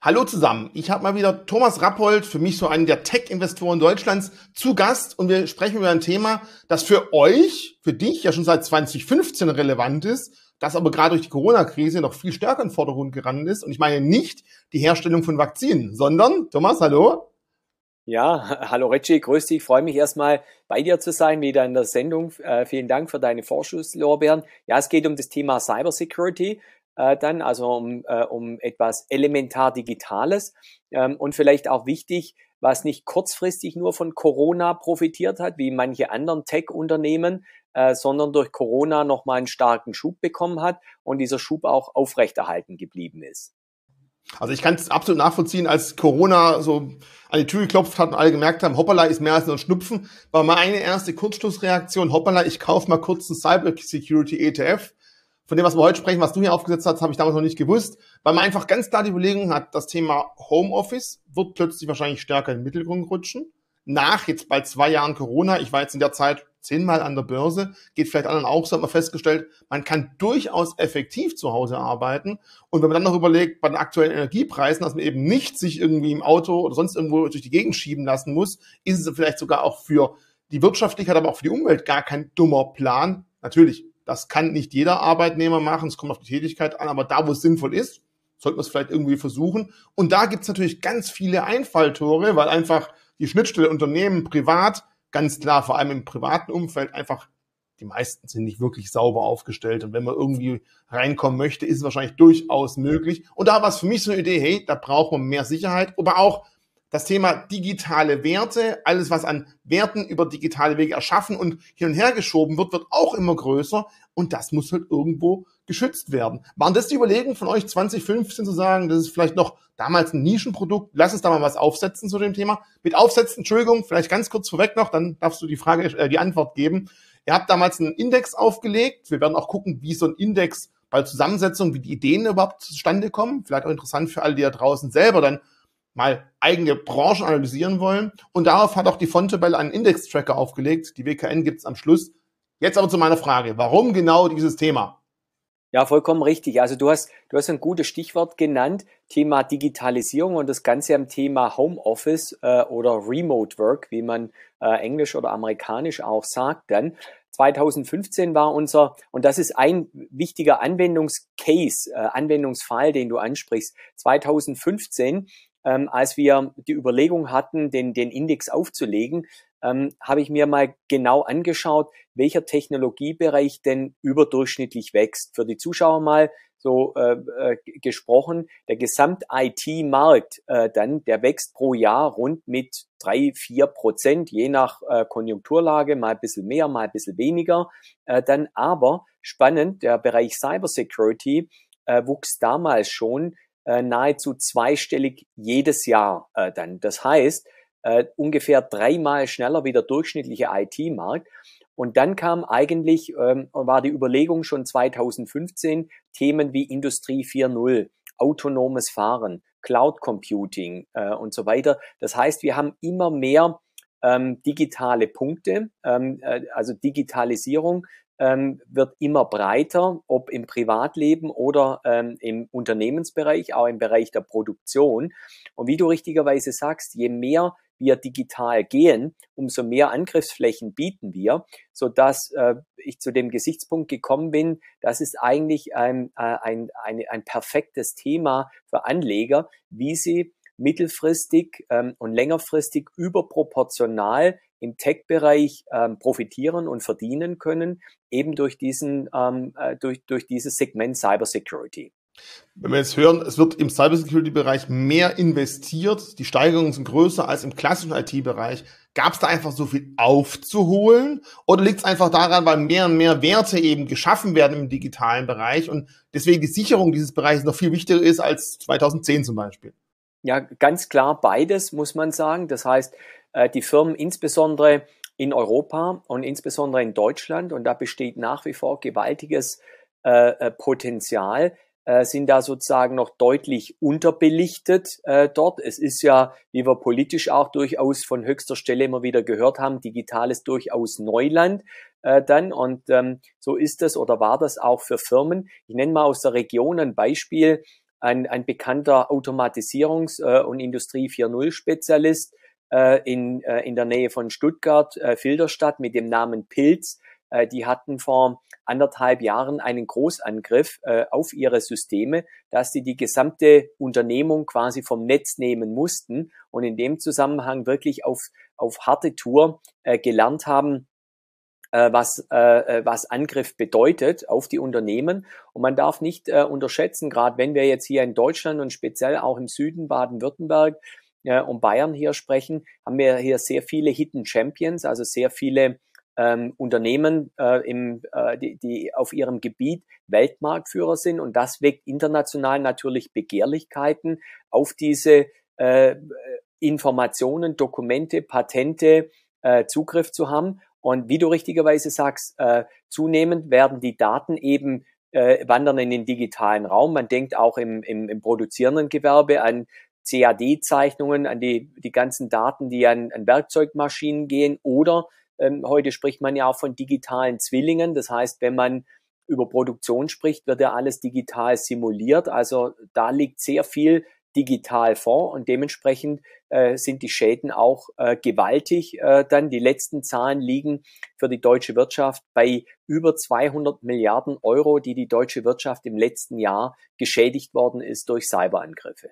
Hallo zusammen, ich habe mal wieder Thomas Rappold, für mich so einen der Tech-Investoren Deutschlands, zu Gast und wir sprechen über ein Thema, das für euch, für dich ja schon seit 2015 relevant ist, das aber gerade durch die Corona-Krise noch viel stärker in den Vordergrund gerannt ist. Und ich meine nicht die Herstellung von Vakzinen, sondern, Thomas, hallo? Ja, hallo Reggie, grüß dich. Ich freue mich erstmal bei dir zu sein, wieder in der Sendung. Äh, vielen Dank für deine Vorschusslorbeeren. Ja, es geht um das Thema Cybersecurity äh, dann, also um, äh, um etwas elementar Digitales ähm, und vielleicht auch wichtig, was nicht kurzfristig nur von Corona profitiert hat, wie manche anderen Tech-Unternehmen, äh, sondern durch Corona nochmal einen starken Schub bekommen hat und dieser Schub auch aufrechterhalten geblieben ist. Also ich kann es absolut nachvollziehen, als Corona so an die Tür geklopft hat und alle gemerkt haben, hoppala ist mehr als nur ein Schnupfen, war meine erste Kurzschlussreaktion, hoppala, ich kaufe mal kurz einen Cyber Security ETF von dem, was wir heute sprechen, was du hier aufgesetzt hast, habe ich damals noch nicht gewusst, weil man einfach ganz klar die Überlegung hat, das Thema Homeoffice wird plötzlich wahrscheinlich stärker in den Mittelgrund rutschen. Nach jetzt bald zwei Jahren Corona, ich war jetzt in der Zeit zehnmal an der Börse, geht vielleicht anderen auch so, hat man festgestellt, man kann durchaus effektiv zu Hause arbeiten. Und wenn man dann noch überlegt, bei den aktuellen Energiepreisen, dass man eben nicht sich irgendwie im Auto oder sonst irgendwo durch die Gegend schieben lassen muss, ist es vielleicht sogar auch für die Wirtschaftlichkeit, aber auch für die Umwelt gar kein dummer Plan. Natürlich, das kann nicht jeder Arbeitnehmer machen, es kommt auf die Tätigkeit an, aber da, wo es sinnvoll ist, sollte man es vielleicht irgendwie versuchen. Und da gibt es natürlich ganz viele Einfalltore, weil einfach die Schnittstelle Unternehmen, privat, ganz klar, vor allem im privaten Umfeld, einfach die meisten sind nicht wirklich sauber aufgestellt. Und wenn man irgendwie reinkommen möchte, ist es wahrscheinlich durchaus möglich. Und da war es für mich so eine Idee, hey, da braucht man mehr Sicherheit, aber auch das Thema digitale Werte, alles was an Werten über digitale Wege erschaffen und hin und her geschoben wird, wird auch immer größer und das muss halt irgendwo geschützt werden. Waren das die Überlegungen von euch 2015 zu sagen, das ist vielleicht noch damals ein Nischenprodukt, lass uns da mal was aufsetzen zu dem Thema. Mit Aufsetzen, Entschuldigung, vielleicht ganz kurz vorweg noch, dann darfst du die Frage, äh, die Antwort geben. Ihr habt damals einen Index aufgelegt. Wir werden auch gucken, wie so ein Index bei Zusammensetzung, wie die Ideen überhaupt zustande kommen. Vielleicht auch interessant für alle, die da draußen selber dann mal eigene Branchen analysieren wollen. Und darauf hat auch die Fontebel einen Index-Tracker aufgelegt. Die WKN gibt es am Schluss. Jetzt aber zu meiner Frage. Warum genau dieses Thema? Ja, vollkommen richtig. Also du hast, du hast ein gutes Stichwort genannt, Thema Digitalisierung und das Ganze am Thema Homeoffice äh, oder Remote Work, wie man äh, englisch oder amerikanisch auch sagt dann. 2015 war unser, und das ist ein wichtiger Anwendungscase, äh, Anwendungsfall, den du ansprichst. 2015 ähm, als wir die Überlegung hatten, den, den Index aufzulegen, ähm, habe ich mir mal genau angeschaut, welcher Technologiebereich denn überdurchschnittlich wächst. Für die Zuschauer mal so äh, äh, gesprochen, der Gesamt-IT-Markt äh, dann, der wächst pro Jahr rund mit drei, vier Prozent, je nach äh, Konjunkturlage, mal ein bisschen mehr, mal ein bisschen weniger. Äh, dann aber spannend, der Bereich Cybersecurity äh, wuchs damals schon äh, nahezu zweistellig jedes Jahr äh, dann. Das heißt, äh, ungefähr dreimal schneller wie der durchschnittliche IT-Markt. Und dann kam eigentlich, ähm, war die Überlegung schon 2015, Themen wie Industrie 4.0, autonomes Fahren, Cloud Computing äh, und so weiter. Das heißt, wir haben immer mehr ähm, digitale Punkte, ähm, äh, also Digitalisierung ähm, wird immer breiter, ob im Privatleben oder ähm, im Unternehmensbereich, auch im Bereich der Produktion. Und wie du richtigerweise sagst, je mehr wir digital gehen, umso mehr Angriffsflächen bieten wir, so dass äh, ich zu dem Gesichtspunkt gekommen bin, das ist eigentlich ein, äh, ein, ein, ein perfektes Thema für Anleger, wie sie mittelfristig ähm, und längerfristig überproportional im Tech-Bereich ähm, profitieren und verdienen können, eben durch diesen, ähm, äh, durch, durch dieses Segment Cybersecurity. Wenn wir jetzt hören, es wird im Cybersecurity-Bereich mehr investiert, die Steigerungen sind größer als im klassischen IT-Bereich. Gab es da einfach so viel aufzuholen? Oder liegt es einfach daran, weil mehr und mehr Werte eben geschaffen werden im digitalen Bereich und deswegen die Sicherung dieses Bereichs noch viel wichtiger ist als 2010 zum Beispiel? Ja, ganz klar beides, muss man sagen. Das heißt, die Firmen insbesondere in Europa und insbesondere in Deutschland, und da besteht nach wie vor gewaltiges äh, äh Potenzial, äh, sind da sozusagen noch deutlich unterbelichtet äh, dort. Es ist ja, wie wir politisch auch durchaus von höchster Stelle immer wieder gehört haben, digitales durchaus Neuland äh, dann. Und ähm, so ist das oder war das auch für Firmen. Ich nenne mal aus der Region ein Beispiel. ein, ein bekannter Automatisierungs- äh, und Industrie 4.0 Spezialist äh, in, äh, in der Nähe von Stuttgart, äh, Filderstadt mit dem Namen Pilz. Äh, die hatten vor anderthalb Jahren einen Großangriff äh, auf ihre Systeme, dass sie die gesamte Unternehmung quasi vom Netz nehmen mussten und in dem Zusammenhang wirklich auf, auf harte Tour äh, gelernt haben, äh, was, äh, äh, was Angriff bedeutet auf die Unternehmen. Und man darf nicht äh, unterschätzen, gerade wenn wir jetzt hier in Deutschland und speziell auch im Süden Baden-Württemberg äh, und Bayern hier sprechen, haben wir hier sehr viele Hidden Champions, also sehr viele ähm, Unternehmen, äh, im, äh, die, die auf ihrem Gebiet Weltmarktführer sind. Und das weckt international natürlich Begehrlichkeiten auf diese äh, Informationen, Dokumente, Patente äh, Zugriff zu haben. Und wie du richtigerweise sagst, äh, zunehmend werden die Daten eben äh, wandern in den digitalen Raum. Man denkt auch im, im, im produzierenden Gewerbe an CAD-Zeichnungen, an die, die ganzen Daten, die an, an Werkzeugmaschinen gehen oder ähm, heute spricht man ja auch von digitalen Zwillingen. Das heißt, wenn man über Produktion spricht, wird ja alles digital simuliert. Also da liegt sehr viel digital vor und dementsprechend äh, sind die Schäden auch äh, gewaltig. Äh, dann die letzten Zahlen liegen für die deutsche Wirtschaft bei über 200 Milliarden Euro, die die deutsche Wirtschaft im letzten Jahr geschädigt worden ist durch Cyberangriffe.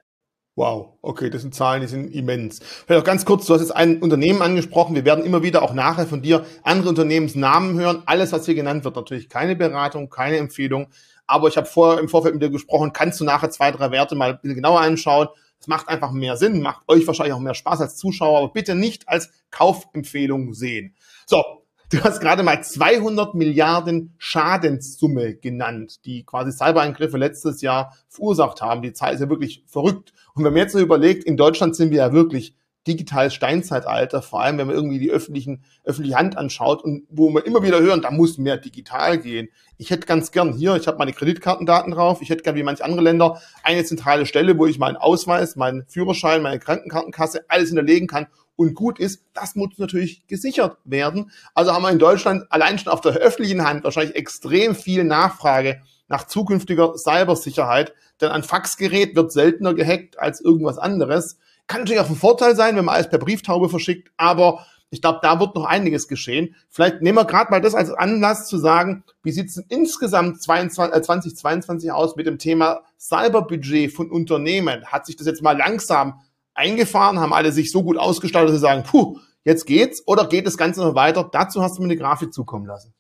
Wow, okay, das sind Zahlen, die sind immens. Vielleicht auch ganz kurz, du hast jetzt ein Unternehmen angesprochen. Wir werden immer wieder auch nachher von dir andere Unternehmensnamen hören. Alles, was hier genannt wird, natürlich keine Beratung, keine Empfehlung. Aber ich habe vorher im Vorfeld mit dir gesprochen, kannst du nachher zwei, drei Werte mal ein bisschen genauer anschauen. Das macht einfach mehr Sinn, macht euch wahrscheinlich auch mehr Spaß als Zuschauer, aber bitte nicht als Kaufempfehlung sehen. So, Du hast gerade mal 200 Milliarden Schadenssumme genannt, die quasi Cyberangriffe letztes Jahr verursacht haben. Die Zahl ist ja wirklich verrückt. Und wenn man jetzt so überlegt, in Deutschland sind wir ja wirklich digitales Steinzeitalter, vor allem wenn man irgendwie die öffentlichen, öffentliche Hand anschaut und wo wir immer wieder hören, da muss mehr digital gehen. Ich hätte ganz gern hier, ich habe meine Kreditkartendaten drauf, ich hätte gern wie manche andere Länder eine zentrale Stelle, wo ich meinen Ausweis, meinen Führerschein, meine Krankenkartenkasse, alles hinterlegen kann und gut ist, das muss natürlich gesichert werden. Also haben wir in Deutschland allein schon auf der öffentlichen Hand wahrscheinlich extrem viel Nachfrage nach zukünftiger Cybersicherheit, denn ein Faxgerät wird seltener gehackt als irgendwas anderes. Kann natürlich auch ein Vorteil sein, wenn man alles per Brieftaube verschickt, aber ich glaube, da wird noch einiges geschehen. Vielleicht nehmen wir gerade mal das als Anlass zu sagen, wie sieht es insgesamt 22, äh, 2022 aus mit dem Thema Cyberbudget von Unternehmen? Hat sich das jetzt mal langsam eingefahren? Haben alle sich so gut ausgestaltet, dass sie sagen, puh, jetzt geht's? Oder geht das Ganze noch weiter? Dazu hast du mir eine Grafik zukommen lassen.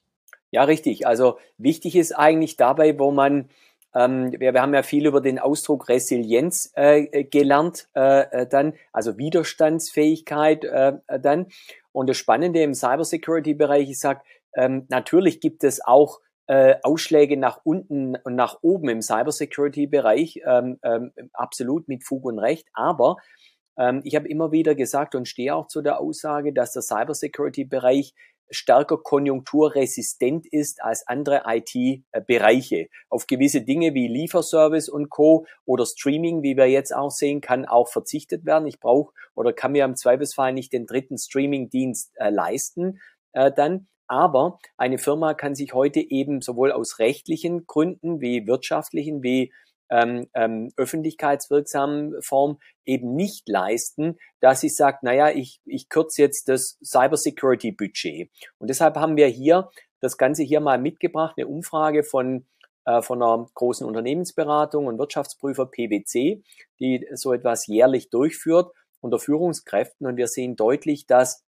Ja, richtig. Also wichtig ist eigentlich dabei, wo man, ähm, wir, wir haben ja viel über den Ausdruck Resilienz äh, gelernt, äh, äh dann, also Widerstandsfähigkeit äh, äh, dann. Und das Spannende im Cybersecurity-Bereich, ich sage, ähm, natürlich gibt es auch äh, Ausschläge nach unten und nach oben im Cybersecurity-Bereich, ähm, ähm, absolut mit Fug und Recht, aber ähm, ich habe immer wieder gesagt und stehe auch zu der Aussage, dass der Cybersecurity-Bereich stärker konjunkturresistent ist als andere IT-Bereiche. Auf gewisse Dinge wie Lieferservice und Co. oder Streaming, wie wir jetzt auch sehen, kann auch verzichtet werden. Ich brauche oder kann mir im Zweifelsfall nicht den dritten Streaming-Dienst äh, leisten äh, dann. Aber eine Firma kann sich heute eben sowohl aus rechtlichen Gründen wie wirtschaftlichen wie ähm, ähm, öffentlichkeitswirksamen Form eben nicht leisten, dass sie sagt, naja, ich, ich kürze jetzt das Cybersecurity-Budget. Und deshalb haben wir hier das Ganze hier mal mitgebracht, eine Umfrage von äh, von einer großen Unternehmensberatung und Wirtschaftsprüfer PwC, die so etwas jährlich durchführt unter Führungskräften. Und wir sehen deutlich, dass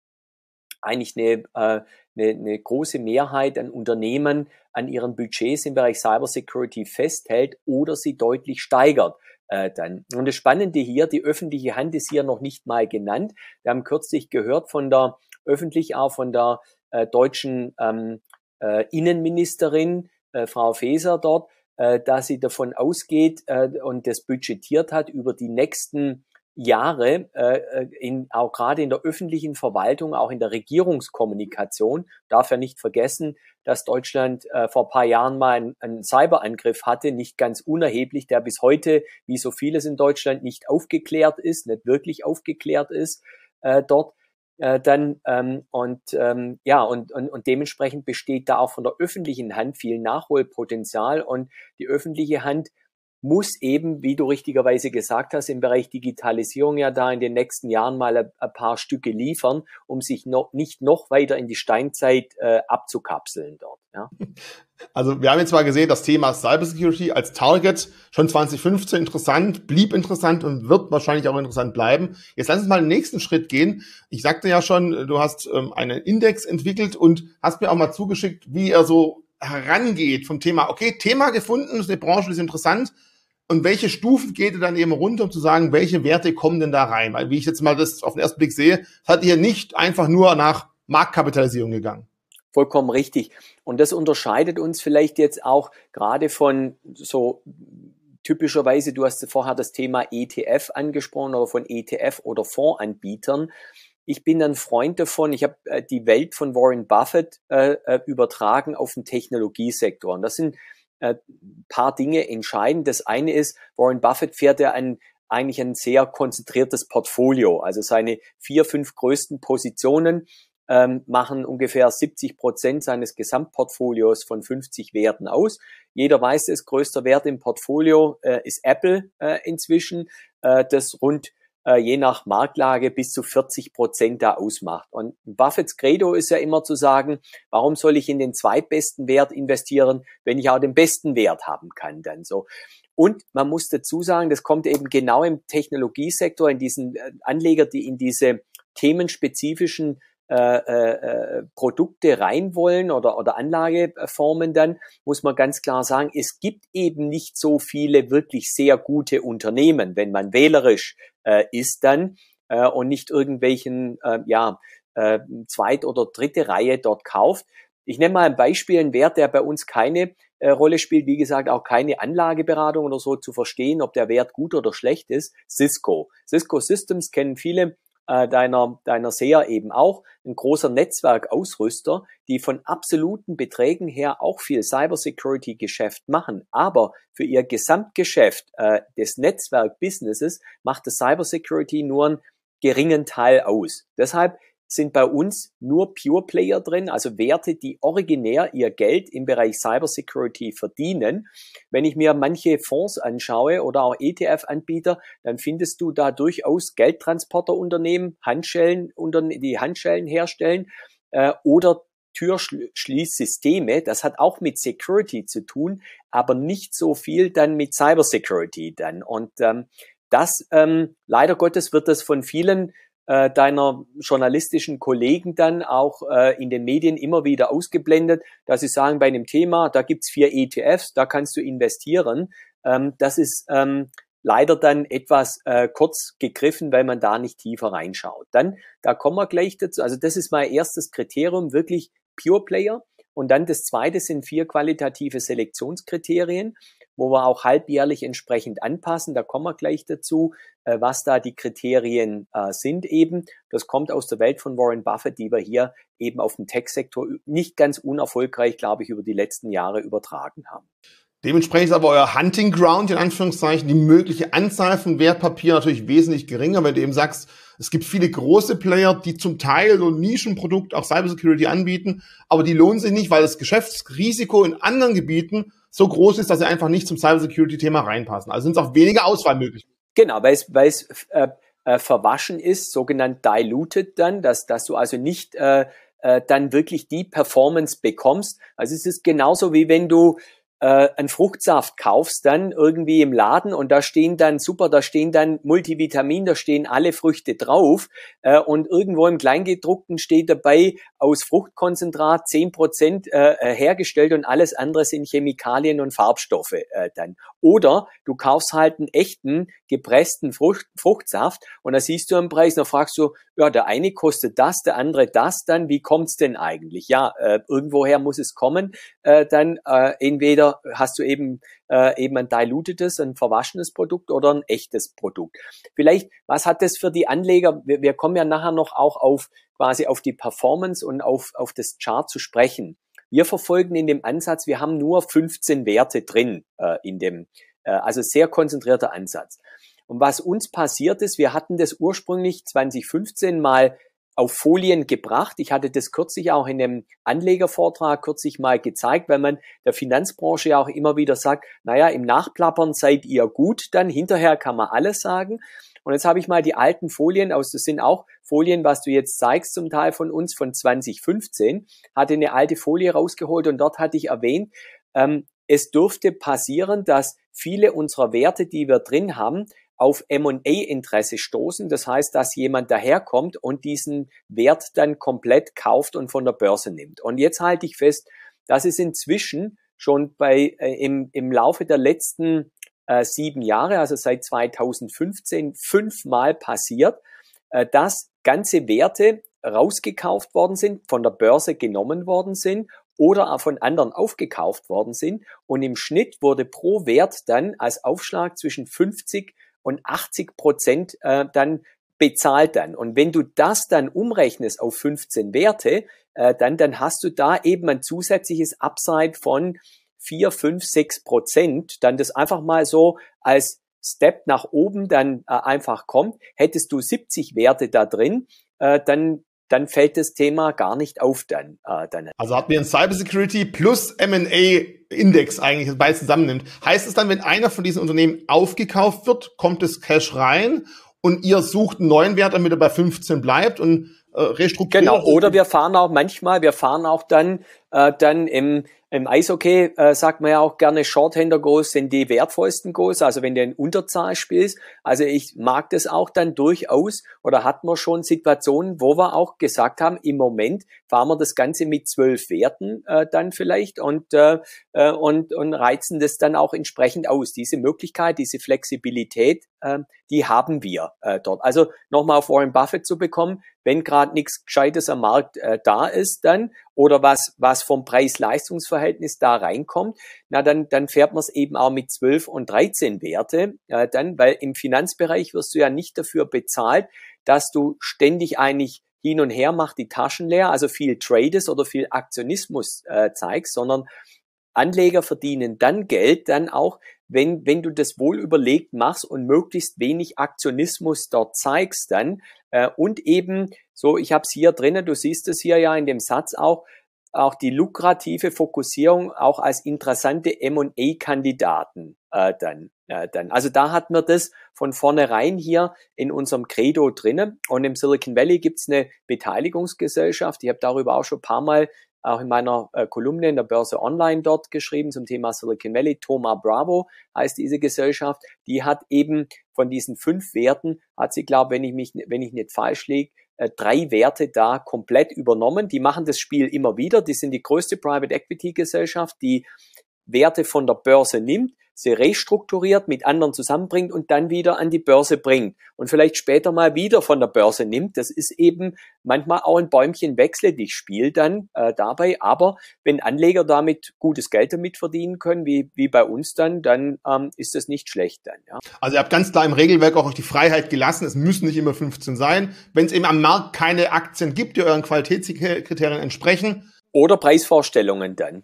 eigentlich eine, äh, eine, eine große Mehrheit an Unternehmen an ihren Budgets im Bereich Cybersecurity festhält oder sie deutlich steigert. Äh, dann. Und das Spannende hier, die öffentliche Hand ist hier noch nicht mal genannt. Wir haben kürzlich gehört von der öffentlich auch von der äh, deutschen ähm, äh, Innenministerin, äh, Frau Faeser dort, äh, dass sie davon ausgeht äh, und das budgetiert hat über die nächsten Jahre, äh, äh, in, auch gerade in der öffentlichen Verwaltung, auch in der Regierungskommunikation, darf ja nicht vergessen, dass Deutschland äh, vor paar Jahren mal einen, einen Cyberangriff hatte, nicht ganz unerheblich, der bis heute, wie so vieles in Deutschland, nicht aufgeklärt ist, nicht wirklich aufgeklärt ist äh, dort. Äh, dann ähm, und ähm, ja und, und und dementsprechend besteht da auch von der öffentlichen Hand viel Nachholpotenzial und die öffentliche Hand muss eben, wie du richtigerweise gesagt hast, im Bereich Digitalisierung ja da in den nächsten Jahren mal ein, paar Stücke liefern, um sich noch, nicht noch weiter in die Steinzeit äh, abzukapseln dort. Ja. Also wir haben jetzt mal gesehen, das Thema Cybersecurity als Target schon 2015 interessant, blieb interessant und wird wahrscheinlich auch interessant bleiben. Jetzt lass uns mal den nächsten Schritt gehen. Ich sagte ja schon, du hast ähm, einen Index entwickelt und hast mir auch mal zugeschickt, wie er so herangeht vom Thema, okay, Thema gefunden, eine Branche, ist interessant, und welche Stufen geht ihr dann eben runter, um zu sagen, welche Werte kommen denn da rein? Weil, wie ich jetzt mal das auf den ersten Blick sehe, hat ihr nicht einfach nur nach Marktkapitalisierung gegangen. Vollkommen richtig. Und das unterscheidet uns vielleicht jetzt auch gerade von so typischerweise, du hast vorher das Thema ETF angesprochen oder von ETF oder Fondsanbietern. Ich bin ein Freund davon, ich habe äh, die Welt von Warren Buffett äh, äh übertragen auf den Technologiesektor. Und das sind äh, paar Dinge entscheidend. Das eine ist, Warren Buffett fährt ja ein, eigentlich ein sehr konzentriertes Portfolio. Also seine vier, fünf größten Positionen ähm, machen ungefähr 70 Prozent seines Gesamtportfolios von 50 Werten aus. Jeder weiß es, größter Wert im Portfolio äh, ist Apple äh, inzwischen, äh, das rund äh, je nach Marktlage bis zu 40 Prozent da ausmacht. Und Buffetts Credo ist ja immer zu sagen, warum soll ich in den zweitbesten Wert investieren, wenn ich auch den besten Wert haben kann dann so. Und man muss dazu sagen, das kommt eben genau im Technologiesektor, in diesen äh, Anleger, die in diese themenspezifischen äh, äh, Produkte rein wollen oder, oder Anlageformen dann, muss man ganz klar sagen, es gibt eben nicht so viele wirklich sehr gute Unternehmen, wenn man wählerisch äh, ist dann äh, und nicht irgendwelchen, äh, ja, äh, zweit- oder dritte Reihe dort kauft. Ich nenne mal ein Beispiel, ein Wert, der bei uns keine äh, Rolle spielt, wie gesagt, auch keine Anlageberatung oder so zu verstehen, ob der Wert gut oder schlecht ist. Cisco. Cisco Systems kennen viele äh, deiner, deiner SEA eben auch, ein großer Netzwerkausrüster, die von absoluten Beträgen her auch viel Cybersecurity-Geschäft machen. Aber für ihr Gesamtgeschäft äh, des Netzwerk-Businesses macht das Cybersecurity nur einen geringen Teil aus. Deshalb sind bei uns nur Pure Player drin, also Werte, die originär ihr Geld im Bereich Cybersecurity verdienen. Wenn ich mir manche Fonds anschaue oder auch ETF-Anbieter, dann findest du da durchaus Geldtransporterunternehmen, Handschellen, die Handschellen herstellen äh, oder Türschließsysteme. Das hat auch mit Security zu tun, aber nicht so viel dann mit Cybersecurity dann. Und ähm, das, ähm, leider Gottes, wird das von vielen äh, deiner journalistischen Kollegen dann auch äh, in den Medien immer wieder ausgeblendet, dass sie sagen, bei einem Thema, da gibt's vier ETFs, da kannst du investieren. Ähm, das ist ähm, leider dann etwas äh, kurz gegriffen, weil man da nicht tiefer reinschaut. Dann, da kommen wir gleich dazu. Also das ist mein erstes Kriterium, wirklich Pure Player. Und dann das zweite sind vier qualitative Selektionskriterien wo wir auch halbjährlich entsprechend anpassen. Da kommen wir gleich dazu, äh, was da die Kriterien äh, sind eben. Das kommt aus der Welt von Warren Buffett, die wir hier eben auf den Tech-Sektor nicht ganz unerfolgreich, glaube ich, über die letzten Jahre übertragen haben. Dementsprechend ist aber euer Hunting Ground, in Anführungszeichen, die mögliche Anzahl von Wertpapieren natürlich wesentlich geringer, wenn du eben sagst, es gibt viele große Player, die zum Teil so ein Nischenprodukt auch Cybersecurity anbieten, aber die lohnen sich nicht, weil das Geschäftsrisiko in anderen Gebieten so groß ist, dass sie einfach nicht zum Cybersecurity-Thema reinpassen. Also sind es auch weniger Auswahl möglich. Genau, weil es, weil es äh, äh, verwaschen ist, sogenannt diluted dann, dass, dass du also nicht äh, äh, dann wirklich die Performance bekommst. Also es ist genauso wie wenn du äh, einen Fruchtsaft kaufst dann irgendwie im Laden und da stehen dann super, da stehen dann Multivitamin, da stehen alle Früchte drauf äh, und irgendwo im Kleingedruckten steht dabei aus Fruchtkonzentrat zehn Prozent äh, äh, hergestellt und alles andere sind Chemikalien und Farbstoffe äh, dann. Oder du kaufst halt einen echten gepressten Frucht, Fruchtsaft und da siehst du einen Preis, dann fragst du, ja, der eine kostet das, der andere das, dann wie kommt's denn eigentlich? Ja, äh, irgendwoher muss es kommen, äh, dann äh, entweder hast du eben äh, eben ein dilutedes, ein verwaschenes Produkt oder ein echtes Produkt. Vielleicht, was hat das für die Anleger? Wir, wir kommen ja nachher noch auch auf quasi auf die Performance und auf, auf das Chart zu sprechen. Wir verfolgen in dem Ansatz, wir haben nur 15 Werte drin äh, in dem, äh, also sehr konzentrierter Ansatz. Und was uns passiert ist, wir hatten das ursprünglich 2015 mal auf Folien gebracht. Ich hatte das kürzlich auch in einem Anlegervortrag kürzlich mal gezeigt, weil man der Finanzbranche ja auch immer wieder sagt, naja, im Nachplappern seid ihr gut, dann hinterher kann man alles sagen. Und jetzt habe ich mal die alten Folien aus, das sind auch Folien, was du jetzt zeigst, zum Teil von uns von 2015, hatte eine alte Folie rausgeholt und dort hatte ich erwähnt, ähm, es dürfte passieren, dass viele unserer Werte, die wir drin haben, auf M&A-Interesse stoßen. Das heißt, dass jemand daherkommt und diesen Wert dann komplett kauft und von der Börse nimmt. Und jetzt halte ich fest, dass es inzwischen schon bei, äh, im, im Laufe der letzten äh, sieben Jahre, also seit 2015, fünfmal passiert, äh, dass ganze Werte rausgekauft worden sind, von der Börse genommen worden sind oder auch von anderen aufgekauft worden sind. Und im Schnitt wurde pro Wert dann als Aufschlag zwischen 50 und 80 Prozent äh, dann bezahlt dann. Und wenn du das dann umrechnest auf 15 Werte, äh, dann, dann hast du da eben ein zusätzliches Upside von 4, 5, 6 Prozent, dann das einfach mal so als Step nach oben dann äh, einfach kommt. Hättest du 70 Werte da drin, äh, dann dann fällt das Thema gar nicht auf dann. Äh, dann. Also hatten wir ein Cybersecurity plus M&A Index eigentlich, das beides zusammennimmt. Heißt es dann, wenn einer von diesen Unternehmen aufgekauft wird, kommt das Cash rein und ihr sucht einen neuen Wert, damit er bei 15 bleibt und äh, restrukturiert? Genau, oder wir fahren auch manchmal, wir fahren auch dann, äh, dann im im Eishockey äh, sagt man ja auch gerne, Shorthander-Goals sind die wertvollsten Goals, also wenn du in Unterzahl spielst. Also ich mag das auch dann durchaus oder hat man schon Situationen, wo wir auch gesagt haben, im Moment fahren wir das Ganze mit zwölf Werten äh, dann vielleicht und, äh, äh und, und reizen das dann auch entsprechend aus. Diese Möglichkeit, diese Flexibilität, die haben wir äh, dort. Also nochmal auf Warren Buffett zu bekommen, wenn gerade nichts Gescheites am Markt äh, da ist dann oder was, was vom Preis-Leistungs-Verhältnis da reinkommt, na dann, dann fährt man es eben auch mit 12 und 13 Werte, äh, dann, weil im Finanzbereich wirst du ja nicht dafür bezahlt, dass du ständig eigentlich hin und her machst, die Taschen leer, also viel Trades oder viel Aktionismus zeigst, sondern Anleger verdienen dann Geld, dann auch, wenn, wenn du das wohl überlegt machst und möglichst wenig Aktionismus dort zeigst dann äh, und eben so, ich habe es hier drinnen, du siehst es hier ja in dem Satz auch, auch die lukrative Fokussierung auch als interessante M&A-Kandidaten äh, dann, äh, dann. Also da hat man das von vornherein hier in unserem Credo drinnen. Und im Silicon Valley gibt's eine Beteiligungsgesellschaft. Ich habe darüber auch schon ein paar Mal auch in meiner äh, Kolumne in der Börse Online dort geschrieben zum Thema Silicon Valley. Thoma Bravo heißt diese Gesellschaft. Die hat eben von diesen fünf Werten, hat sie, glaube wenn ich mich, wenn ich nicht falsch liege, äh, drei Werte da komplett übernommen. Die machen das Spiel immer wieder. Die sind die größte Private Equity Gesellschaft, die Werte von der Börse nimmt, sie restrukturiert, mit anderen zusammenbringt und dann wieder an die Börse bringt und vielleicht später mal wieder von der Börse nimmt. Das ist eben manchmal auch ein Bäumchen wechsle dich Spiel dann äh, dabei. Aber wenn Anleger damit gutes Geld damit verdienen können, wie, wie bei uns dann, dann ähm, ist das nicht schlecht dann. Ja. Also ihr habt ganz klar im Regelwerk auch euch die Freiheit gelassen. Es müssen nicht immer 15 sein. Wenn es eben am Markt keine Aktien gibt, die euren Qualitätskriterien entsprechen. Oder Preisvorstellungen dann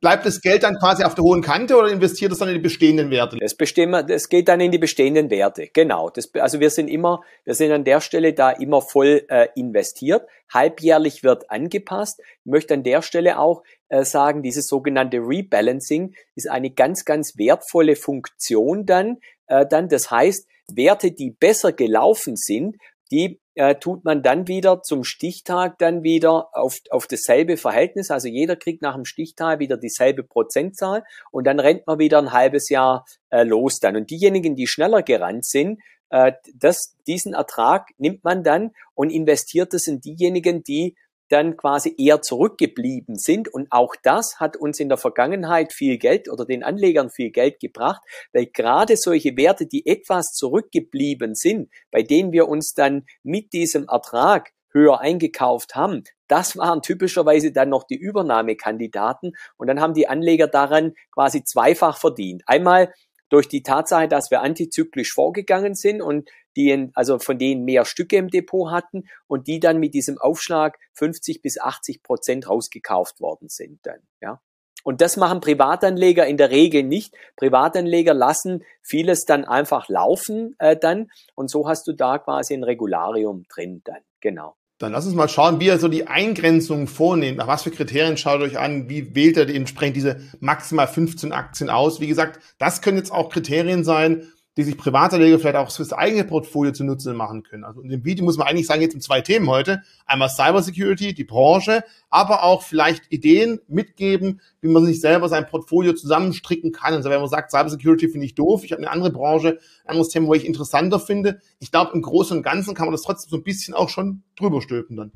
bleibt das Geld dann quasi auf der hohen Kante oder investiert es dann in die bestehenden Werte? Das, bestimmen, das geht dann in die bestehenden Werte, genau. Das, also wir sind immer, wir sind an der Stelle da immer voll äh, investiert. Halbjährlich wird angepasst. Ich möchte an der Stelle auch äh, sagen, dieses sogenannte Rebalancing ist eine ganz, ganz wertvolle Funktion dann. Äh, dann, das heißt, Werte, die besser gelaufen sind, die äh, tut man dann wieder zum Stichtag dann wieder auf, auf dasselbe Verhältnis. Also jeder kriegt nach dem Stichtag wieder dieselbe Prozentzahl und dann rennt man wieder ein halbes Jahr äh, los dann. Und diejenigen, die schneller gerannt sind, äh, das, diesen Ertrag nimmt man dann und investiert es in diejenigen, die dann quasi eher zurückgeblieben sind. Und auch das hat uns in der Vergangenheit viel Geld oder den Anlegern viel Geld gebracht, weil gerade solche Werte, die etwas zurückgeblieben sind, bei denen wir uns dann mit diesem Ertrag höher eingekauft haben, das waren typischerweise dann noch die Übernahmekandidaten und dann haben die Anleger daran quasi zweifach verdient. Einmal durch die Tatsache, dass wir antizyklisch vorgegangen sind und die, also von denen mehr Stücke im Depot hatten und die dann mit diesem Aufschlag 50 bis 80 Prozent rausgekauft worden sind dann, ja. Und das machen Privatanleger in der Regel nicht. Privatanleger lassen vieles dann einfach laufen äh, dann und so hast du da quasi ein Regularium drin dann, genau. Dann lass uns mal schauen, wie er so die Eingrenzung vornimmt. Nach was für Kriterien schaut euch an? Wie wählt er entsprechend diese maximal 15 Aktien aus? Wie gesagt, das können jetzt auch Kriterien sein, die sich Privatanleger vielleicht auch fürs eigene Portfolio zunutze machen können. Also in dem Video muss man eigentlich sagen, jetzt um zwei Themen heute. Einmal Cybersecurity, die Branche, aber auch vielleicht Ideen mitgeben, wie man sich selber sein Portfolio zusammenstricken kann. Also wenn man sagt, Cybersecurity finde ich doof, ich habe eine andere Branche, ein anderes Thema, wo ich interessanter finde. Ich glaube, im Großen und Ganzen kann man das trotzdem so ein bisschen auch schon drüber stülpen dann.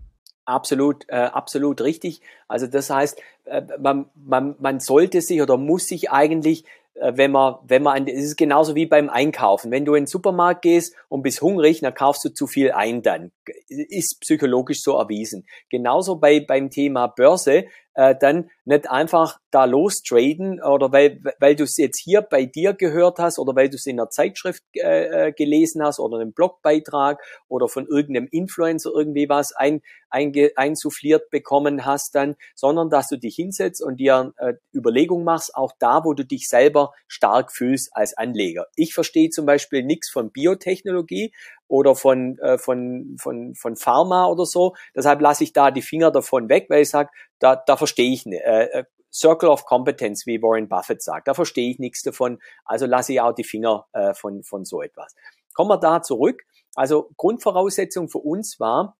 Absolut, äh, absolut richtig. Also das heißt, äh, man, man, man sollte sich oder muss sich eigentlich wenn man, wenn man, es ist genauso wie beim Einkaufen. Wenn du in den Supermarkt gehst und bist hungrig, dann kaufst du zu viel ein dann. Ist psychologisch so erwiesen. Genauso bei, beim Thema Börse äh, dann nicht einfach da lostraden oder weil, weil du es jetzt hier bei dir gehört hast oder weil du es in einer Zeitschrift äh, äh gelesen hast oder einem Blogbeitrag oder von irgendeinem Influencer irgendwie was ein, einge, einsuffliert bekommen hast dann, sondern dass du dich hinsetzt und dir äh, Überlegungen machst, auch da, wo du dich selber stark fühlst als Anleger. Ich verstehe zum Beispiel nichts von Biotechnologie, oder von, äh, von, von, von Pharma oder so. Deshalb lasse ich da die Finger davon weg, weil ich sage, da, da verstehe ich nicht. Äh, äh, Circle of Competence, wie Warren Buffett sagt. Da verstehe ich nichts davon, also lasse ich auch die Finger äh, von, von so etwas. Kommen wir da zurück. Also Grundvoraussetzung für uns war,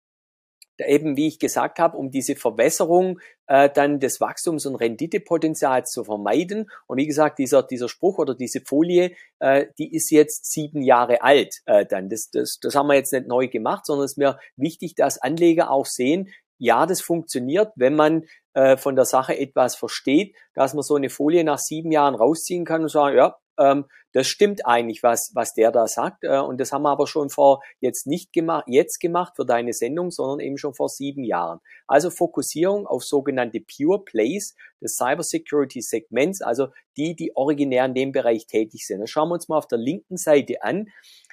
eben wie ich gesagt habe, um diese Verwässerung äh, dann des Wachstums- und Renditepotenzials zu vermeiden. Und wie gesagt, dieser, dieser Spruch oder diese Folie, äh, die ist jetzt sieben Jahre alt. Äh, dann das, das, das haben wir jetzt nicht neu gemacht, sondern es ist mir wichtig, dass Anleger auch sehen, ja, das funktioniert, wenn man äh, von der Sache etwas versteht, dass man so eine Folie nach sieben Jahren rausziehen kann und sagen, ja, ähm, das stimmt eigentlich, was, was der da sagt. Äh, und das haben wir aber schon vor jetzt nicht gemacht, jetzt gemacht für deine Sendung, sondern eben schon vor sieben Jahren. Also Fokussierung auf sogenannte Pure Plays des Cybersecurity Segments, also die, die originär in dem Bereich tätig sind. Das schauen wir uns mal auf der linken Seite an,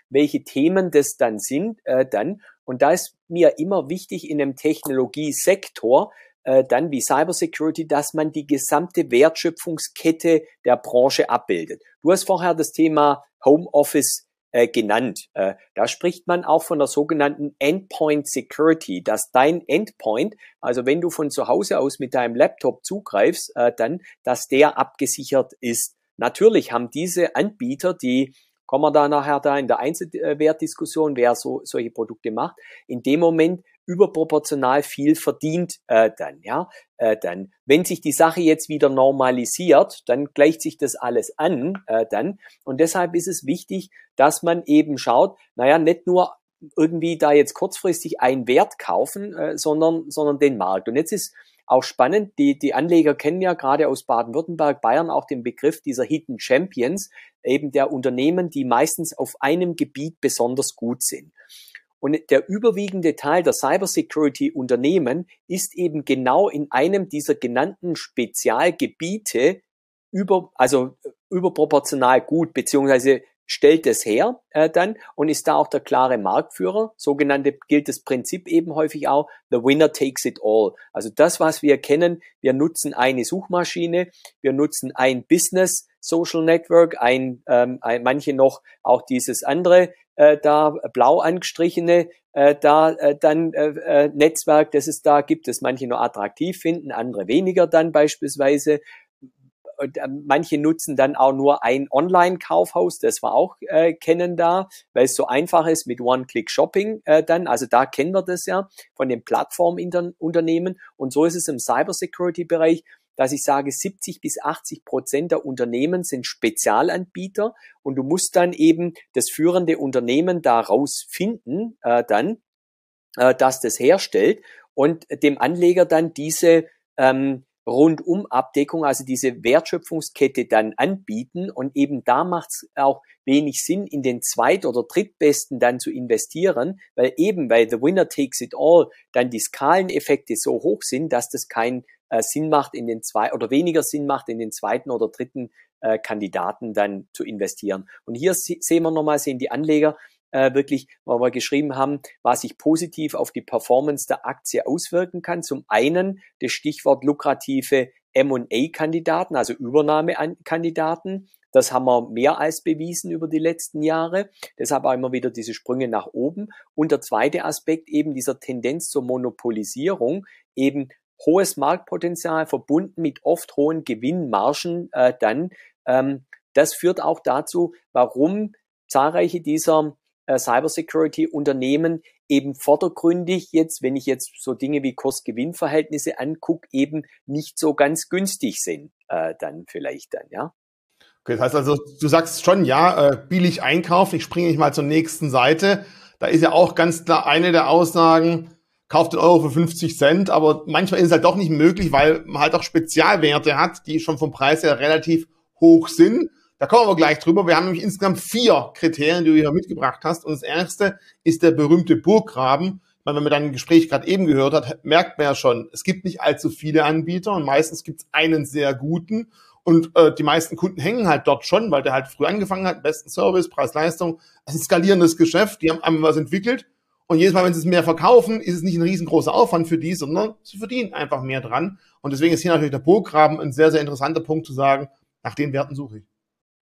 welche Themen das dann sind, äh, dann. Und da ist mir immer wichtig in einem Technologiesektor, äh, dann wie Cybersecurity, dass man die gesamte Wertschöpfungskette der Branche abbildet. Du hast vorher das Thema Homeoffice äh, genannt. Äh, da spricht man auch von der sogenannten Endpoint Security, dass dein Endpoint, also wenn du von zu Hause aus mit deinem Laptop zugreifst, äh, dann, dass der abgesichert ist. Natürlich haben diese Anbieter, die kommen wir da nachher da in der Einzelwertdiskussion, wer so solche Produkte macht, in dem Moment überproportional viel verdient äh, dann, ja, äh, dann. Wenn sich die Sache jetzt wieder normalisiert, dann gleicht sich das alles an, äh, dann. Und deshalb ist es wichtig, dass man eben schaut, naja, nicht nur irgendwie da jetzt kurzfristig einen Wert kaufen, äh, sondern, sondern den Markt. Und jetzt ist auch spannend, die, die Anleger kennen ja gerade aus Baden-Württemberg, Bayern auch den Begriff dieser Hidden Champions, eben der Unternehmen, die meistens auf einem Gebiet besonders gut sind. Und der überwiegende Teil der Cybersecurity-Unternehmen ist eben genau in einem dieser genannten Spezialgebiete über, also überproportional gut, beziehungsweise stellt es her äh, dann und ist da auch der klare Marktführer. Sogenannte gilt das Prinzip eben häufig auch, the winner takes it all. Also das, was wir kennen, wir nutzen eine Suchmaschine, wir nutzen ein Business Social Network, ein, ähm, ein manche noch auch dieses andere äh, da blau angestrichene äh, da äh, dann äh, äh, Netzwerk, das es da gibt, das manche nur attraktiv finden, andere weniger dann beispielsweise. Und äh, manche nutzen dann auch nur ein Online-Kaufhaus, das wir auch äh, kennen da, weil es so einfach ist mit One-Click-Shopping äh, dann. Also da kennen wir das ja von den Plattformunternehmen. Und so ist es im Cybersecurity-Bereich dass ich sage, 70 bis 80 Prozent der Unternehmen sind Spezialanbieter und du musst dann eben das führende Unternehmen daraus finden, äh, dann, äh, das das herstellt und dem Anleger dann diese ähm, Rundum-Abdeckung, also diese Wertschöpfungskette dann anbieten. Und eben da macht es auch wenig Sinn, in den zweit- oder drittbesten dann zu investieren, weil eben, weil the winner takes it all, dann die Skaleneffekte so hoch sind, dass das kein äh, Sinn macht, in den zwei oder weniger Sinn macht, in den zweiten oder dritten äh, Kandidaten dann zu investieren. Und hier sehen wir nochmal, sehen die Anleger äh, wirklich, weil wir geschrieben haben, was sich positiv auf die Performance der Aktie auswirken kann. Zum einen das Stichwort lukrative M&A-Kandidaten, also Übernahmekandidaten. Das haben wir mehr als bewiesen über die letzten Jahre. Deshalb auch immer wieder diese Sprünge nach oben. Und der zweite Aspekt eben dieser Tendenz zur Monopolisierung, eben hohes Marktpotenzial verbunden mit oft hohen Gewinnmargen äh, dann. Ähm, das führt auch dazu, warum zahlreiche dieser äh, Cybersecurity-Unternehmen eben vordergründig jetzt, wenn ich jetzt so Dinge wie Kurs-Gewinn-Verhältnisse angucke, eben nicht so ganz günstig sind, äh, dann vielleicht dann, ja. Okay, das heißt also, du sagst schon, ja, äh, billig einkaufen, ich springe nicht mal zur nächsten Seite. Da ist ja auch ganz klar eine der Aussagen, kauft den Euro für 50 Cent, aber manchmal ist es halt doch nicht möglich, weil man halt auch Spezialwerte hat, die schon vom Preis her relativ hoch sind. Da kommen wir gleich drüber. Wir haben nämlich insgesamt vier Kriterien, die du hier mitgebracht hast. Und das erste ist der berühmte Burggraben. Weil wenn man dein Gespräch gerade eben gehört hat, merkt man ja schon, es gibt nicht allzu viele Anbieter und meistens gibt es einen sehr guten. Und äh, die meisten Kunden hängen halt dort schon, weil der halt früh angefangen hat, besten Service, Preis-Leistung, also ein skalierendes Geschäft, die haben einmal was entwickelt. Und jedes Mal, wenn sie es mehr verkaufen, ist es nicht ein riesengroßer Aufwand für die, sondern sie verdienen einfach mehr dran. Und deswegen ist hier natürlich der Burggraben ein sehr, sehr interessanter Punkt zu sagen, nach den Werten suche ich.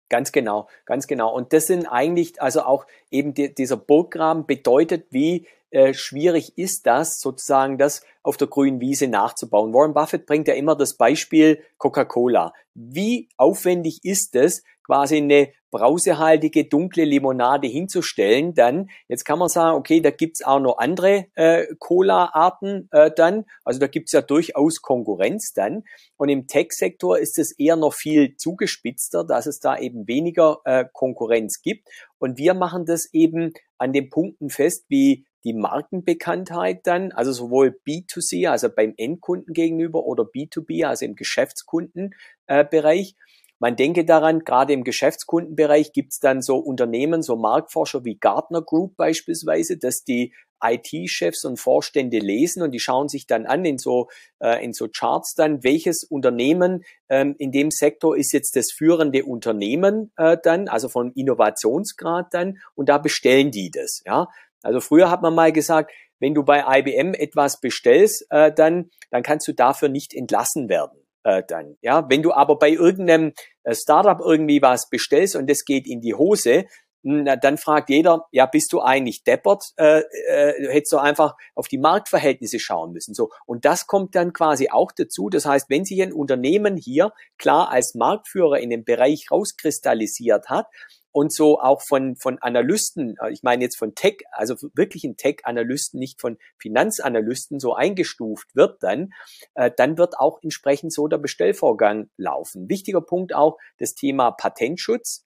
Ganz genau, ganz genau. Und das sind eigentlich, also auch eben die, dieser Burggraben bedeutet, wie äh, schwierig ist das, sozusagen das auf der grünen Wiese nachzubauen. Warren Buffett bringt ja immer das Beispiel Coca-Cola. Wie aufwendig ist es, quasi eine brausehaltige dunkle Limonade hinzustellen, dann jetzt kann man sagen, okay, da gibt's auch noch andere äh, Cola-Arten äh, dann, also da gibt's ja durchaus Konkurrenz dann. Und im Tech-Sektor ist es eher noch viel zugespitzter, dass es da eben weniger äh, Konkurrenz gibt. Und wir machen das eben an den Punkten fest, wie die Markenbekanntheit dann, also sowohl B2C, also beim Endkunden gegenüber oder B2B, also im Geschäftskundenbereich. Äh, man denke daran, gerade im Geschäftskundenbereich gibt es dann so Unternehmen, so Marktforscher wie Gartner Group beispielsweise, dass die IT-Chefs und Vorstände lesen und die schauen sich dann an in so, äh, in so Charts dann, welches Unternehmen ähm, in dem Sektor ist jetzt das führende Unternehmen äh, dann, also von Innovationsgrad dann, und da bestellen die das. Ja, also früher hat man mal gesagt, wenn du bei IBM etwas bestellst, äh, dann, dann kannst du dafür nicht entlassen werden. Äh, dann, ja, wenn du aber bei irgendeinem äh, Startup irgendwie was bestellst und das geht in die Hose, na, dann fragt jeder, ja, bist du eigentlich deppert? Äh, äh, hättest du einfach auf die Marktverhältnisse schauen müssen. So und das kommt dann quasi auch dazu. Das heißt, wenn sich ein Unternehmen hier klar als Marktführer in dem Bereich rauskristallisiert hat, und so auch von, von Analysten, äh, ich meine jetzt von Tech, also wirklichen Tech-Analysten, nicht von Finanzanalysten so eingestuft wird dann, äh, dann wird auch entsprechend so der Bestellvorgang laufen. Wichtiger Punkt auch das Thema Patentschutz.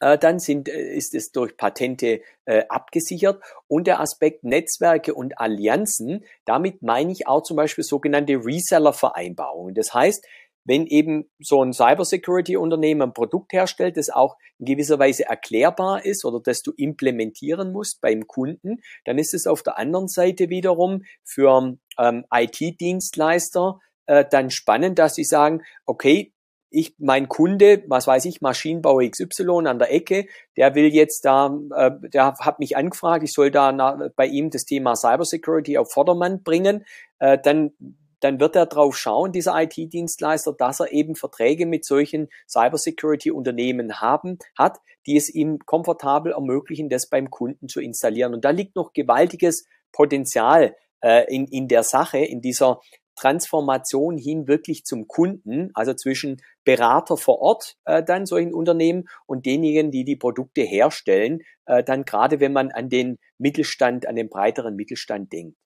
Äh, dann sind, äh, ist es durch Patente äh, abgesichert und der Aspekt Netzwerke und Allianzen. Damit meine ich auch zum Beispiel sogenannte Reseller-Vereinbarungen. Das heißt, wenn eben so ein Cybersecurity-Unternehmen ein Produkt herstellt, das auch in gewisser Weise erklärbar ist oder das du implementieren musst beim Kunden, dann ist es auf der anderen Seite wiederum für ähm, IT-Dienstleister äh, dann spannend, dass sie sagen, okay, ich, mein Kunde, was weiß ich, Maschinenbauer XY an der Ecke, der will jetzt da, äh, der hat mich angefragt, ich soll da na, bei ihm das Thema Cybersecurity auf Vordermann bringen, äh, dann dann wird er darauf schauen, dieser IT-Dienstleister, dass er eben Verträge mit solchen Cybersecurity-Unternehmen haben, hat, die es ihm komfortabel ermöglichen, das beim Kunden zu installieren. Und da liegt noch gewaltiges Potenzial äh, in, in der Sache, in dieser Transformation hin wirklich zum Kunden, also zwischen Berater vor Ort, äh, dann solchen Unternehmen und denjenigen, die die Produkte herstellen, äh, dann gerade wenn man an den Mittelstand, an den breiteren Mittelstand denkt.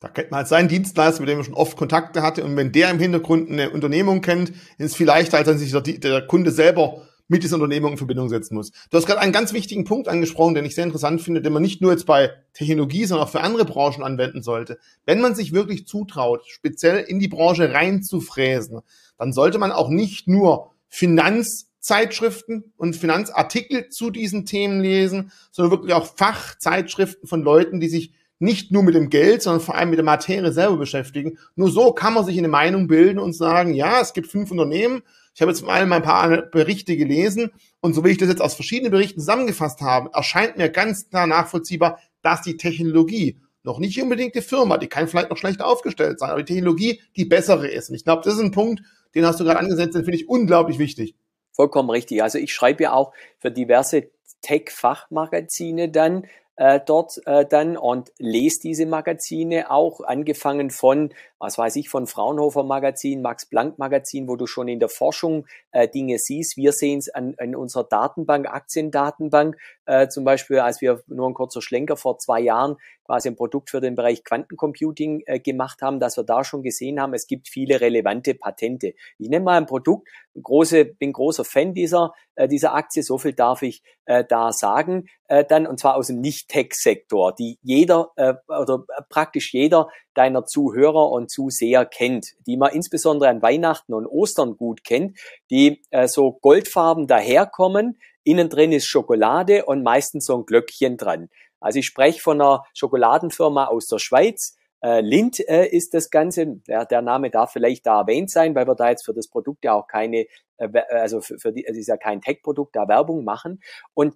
Da kennt man halt seinen Dienstleister, mit dem man schon oft Kontakte hatte. Und wenn der im Hintergrund eine Unternehmung kennt, ist es viel leichter, als wenn sich der, der Kunde selber mit dieser Unternehmung in Verbindung setzen muss. Du hast gerade einen ganz wichtigen Punkt angesprochen, den ich sehr interessant finde, den man nicht nur jetzt bei Technologie, sondern auch für andere Branchen anwenden sollte. Wenn man sich wirklich zutraut, speziell in die Branche reinzufräsen, dann sollte man auch nicht nur Finanzzeitschriften und Finanzartikel zu diesen Themen lesen, sondern wirklich auch Fachzeitschriften von Leuten, die sich nicht nur mit dem Geld, sondern vor allem mit der Materie selber beschäftigen. Nur so kann man sich eine Meinung bilden und sagen, ja, es gibt fünf Unternehmen. Ich habe jetzt mal ein paar Berichte gelesen und so wie ich das jetzt aus verschiedenen Berichten zusammengefasst habe, erscheint mir ganz klar nachvollziehbar, dass die Technologie noch nicht unbedingt die Firma, die kann vielleicht noch schlecht aufgestellt sein, aber die Technologie die bessere ist. Und ich glaube, das ist ein Punkt, den hast du gerade angesetzt, den finde ich unglaublich wichtig. Vollkommen richtig. Also ich schreibe ja auch für diverse Tech-Fachmagazine dann äh, dort äh, dann und lese diese Magazine auch, angefangen von, was weiß ich, von Fraunhofer Magazin, Max Planck Magazin, wo du schon in der Forschung äh, Dinge siehst. Wir sehen es an, an unserer Datenbank, Aktiendatenbank, äh, zum Beispiel, als wir nur ein kurzer Schlenker vor zwei Jahren quasi ein Produkt für den Bereich Quantencomputing äh, gemacht haben, dass wir da schon gesehen haben, es gibt viele relevante Patente. Ich nehme mal ein Produkt, große, bin großer Fan dieser, äh, dieser Aktie, so viel darf ich äh, da sagen, äh, dann, und zwar aus dem Nicht-Tech-Sektor, die jeder äh, oder praktisch jeder deiner Zuhörer und Zuseher kennt, die man insbesondere an Weihnachten und Ostern gut kennt, die äh, so goldfarben daherkommen, innen drin ist Schokolade und meistens so ein Glöckchen dran. Also ich spreche von einer Schokoladenfirma aus der Schweiz. Äh, Lind äh, ist das Ganze. Der, der Name darf vielleicht da erwähnt sein, weil wir da jetzt für das Produkt ja auch keine, äh, also für, für die, es ist ja kein Tech-Produkt, da Werbung machen. Und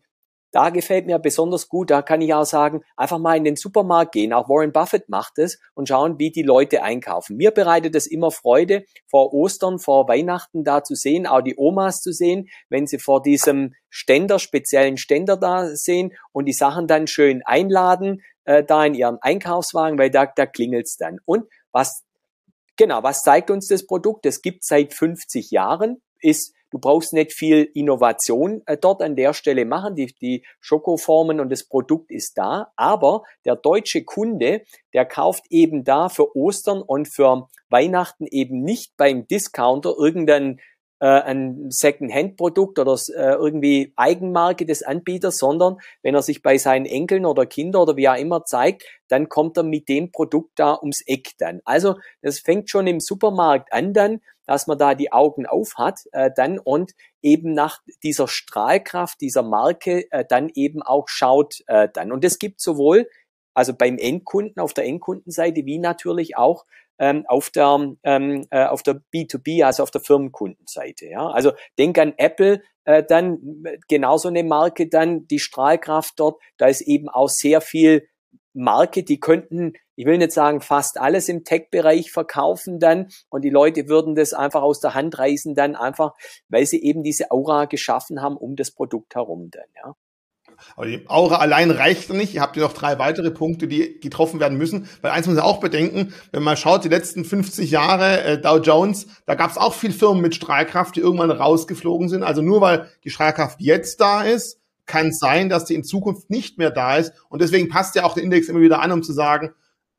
da gefällt mir besonders gut, da kann ich auch sagen, einfach mal in den Supermarkt gehen. Auch Warren Buffett macht es und schauen, wie die Leute einkaufen. Mir bereitet es immer Freude, vor Ostern, vor Weihnachten da zu sehen, auch die Omas zu sehen, wenn sie vor diesem Ständer, speziellen Ständer da sehen und die Sachen dann schön einladen, äh, da in ihren Einkaufswagen, weil da, da klingelt's dann. Und was, genau, was zeigt uns das Produkt? Es gibt seit 50 Jahren, ist Du brauchst nicht viel Innovation äh, dort an der Stelle machen. Die, die Schokoformen und das Produkt ist da. Aber der deutsche Kunde, der kauft eben da für Ostern und für Weihnachten eben nicht beim Discounter irgendein äh, ein Second-Hand-Produkt oder äh, irgendwie Eigenmarke des Anbieters, sondern wenn er sich bei seinen Enkeln oder Kindern oder wie auch immer zeigt, dann kommt er mit dem Produkt da ums Eck dann. Also das fängt schon im Supermarkt an dann, dass man da die Augen auf hat äh, dann und eben nach dieser Strahlkraft dieser Marke äh, dann eben auch schaut äh, dann. Und es gibt sowohl also beim Endkunden auf der Endkundenseite wie natürlich auch ähm, auf der ähm, äh, auf der B2B, also auf der Firmenkundenseite. Ja, also denk an Apple, äh, dann genauso eine Marke, dann die Strahlkraft dort. Da ist eben auch sehr viel Marke, die könnten, ich will nicht sagen fast alles im Tech-Bereich verkaufen dann und die Leute würden das einfach aus der Hand reißen dann einfach, weil sie eben diese Aura geschaffen haben um das Produkt herum dann, ja. Aber die Aura allein reicht nicht. Ihr habt ja noch drei weitere Punkte, die getroffen werden müssen. Weil eins muss man auch bedenken, wenn man schaut, die letzten 50 Jahre äh, Dow Jones, da gab es auch viel Firmen mit Strahlkraft, die irgendwann rausgeflogen sind. Also nur weil die Strahlkraft jetzt da ist, kann es sein, dass die in Zukunft nicht mehr da ist. Und deswegen passt ja auch der Index immer wieder an, um zu sagen,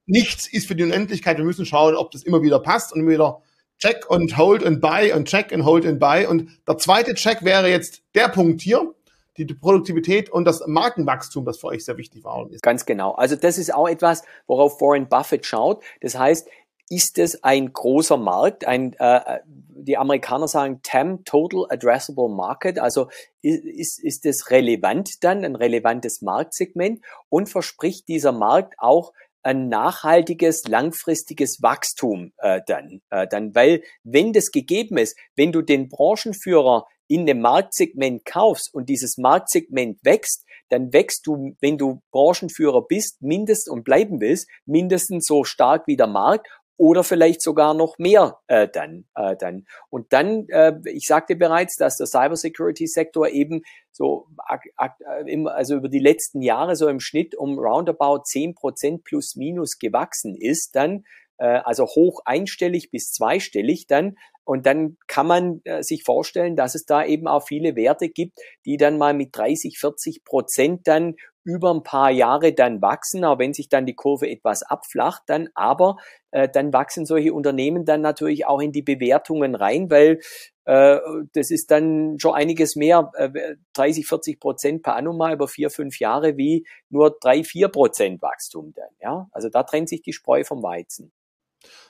nichts ist für die Unendlichkeit. Wir müssen schauen, ob das immer wieder passt und immer wieder Check und Hold and Buy und Check and Hold and Buy. Und der zweite Check wäre jetzt der Punkt hier, die Produktivität und das Markenwachstum, das für euch sehr wichtig war. Ist. Ganz genau. Also das ist auch etwas, worauf Warren Buffett schaut. Das heißt, ist es ein großer Markt, ein äh, die Amerikaner sagen TAM, Total Addressable Market, also ist, ist es relevant dann, ein relevantes Marktsegment und verspricht dieser Markt auch ein nachhaltiges, langfristiges Wachstum äh, dann, äh, dann, weil wenn das gegeben ist, wenn du den Branchenführer in dem Marktsegment kaufst und dieses Marktsegment wächst, dann wächst du, wenn du Branchenführer bist, mindestens und bleiben willst, mindestens so stark wie der Markt oder vielleicht sogar noch mehr äh, dann, äh, dann. Und dann, äh, ich sagte bereits, dass der Cybersecurity-Sektor eben so äh, also über die letzten Jahre so im Schnitt um roundabout zehn Prozent plus minus gewachsen ist, dann äh, also hoch einstellig bis zweistellig dann. Und dann kann man äh, sich vorstellen, dass es da eben auch viele Werte gibt, die dann mal mit 30, 40 Prozent dann über ein paar Jahre dann wachsen, auch wenn sich dann die Kurve etwas abflacht dann, aber äh, dann wachsen solche Unternehmen dann natürlich auch in die Bewertungen rein, weil äh, das ist dann schon einiges mehr, äh, 30, 40 Prozent per annum mal über vier, fünf Jahre wie nur drei, vier Prozent Wachstum dann, ja. Also da trennt sich die Spreu vom Weizen.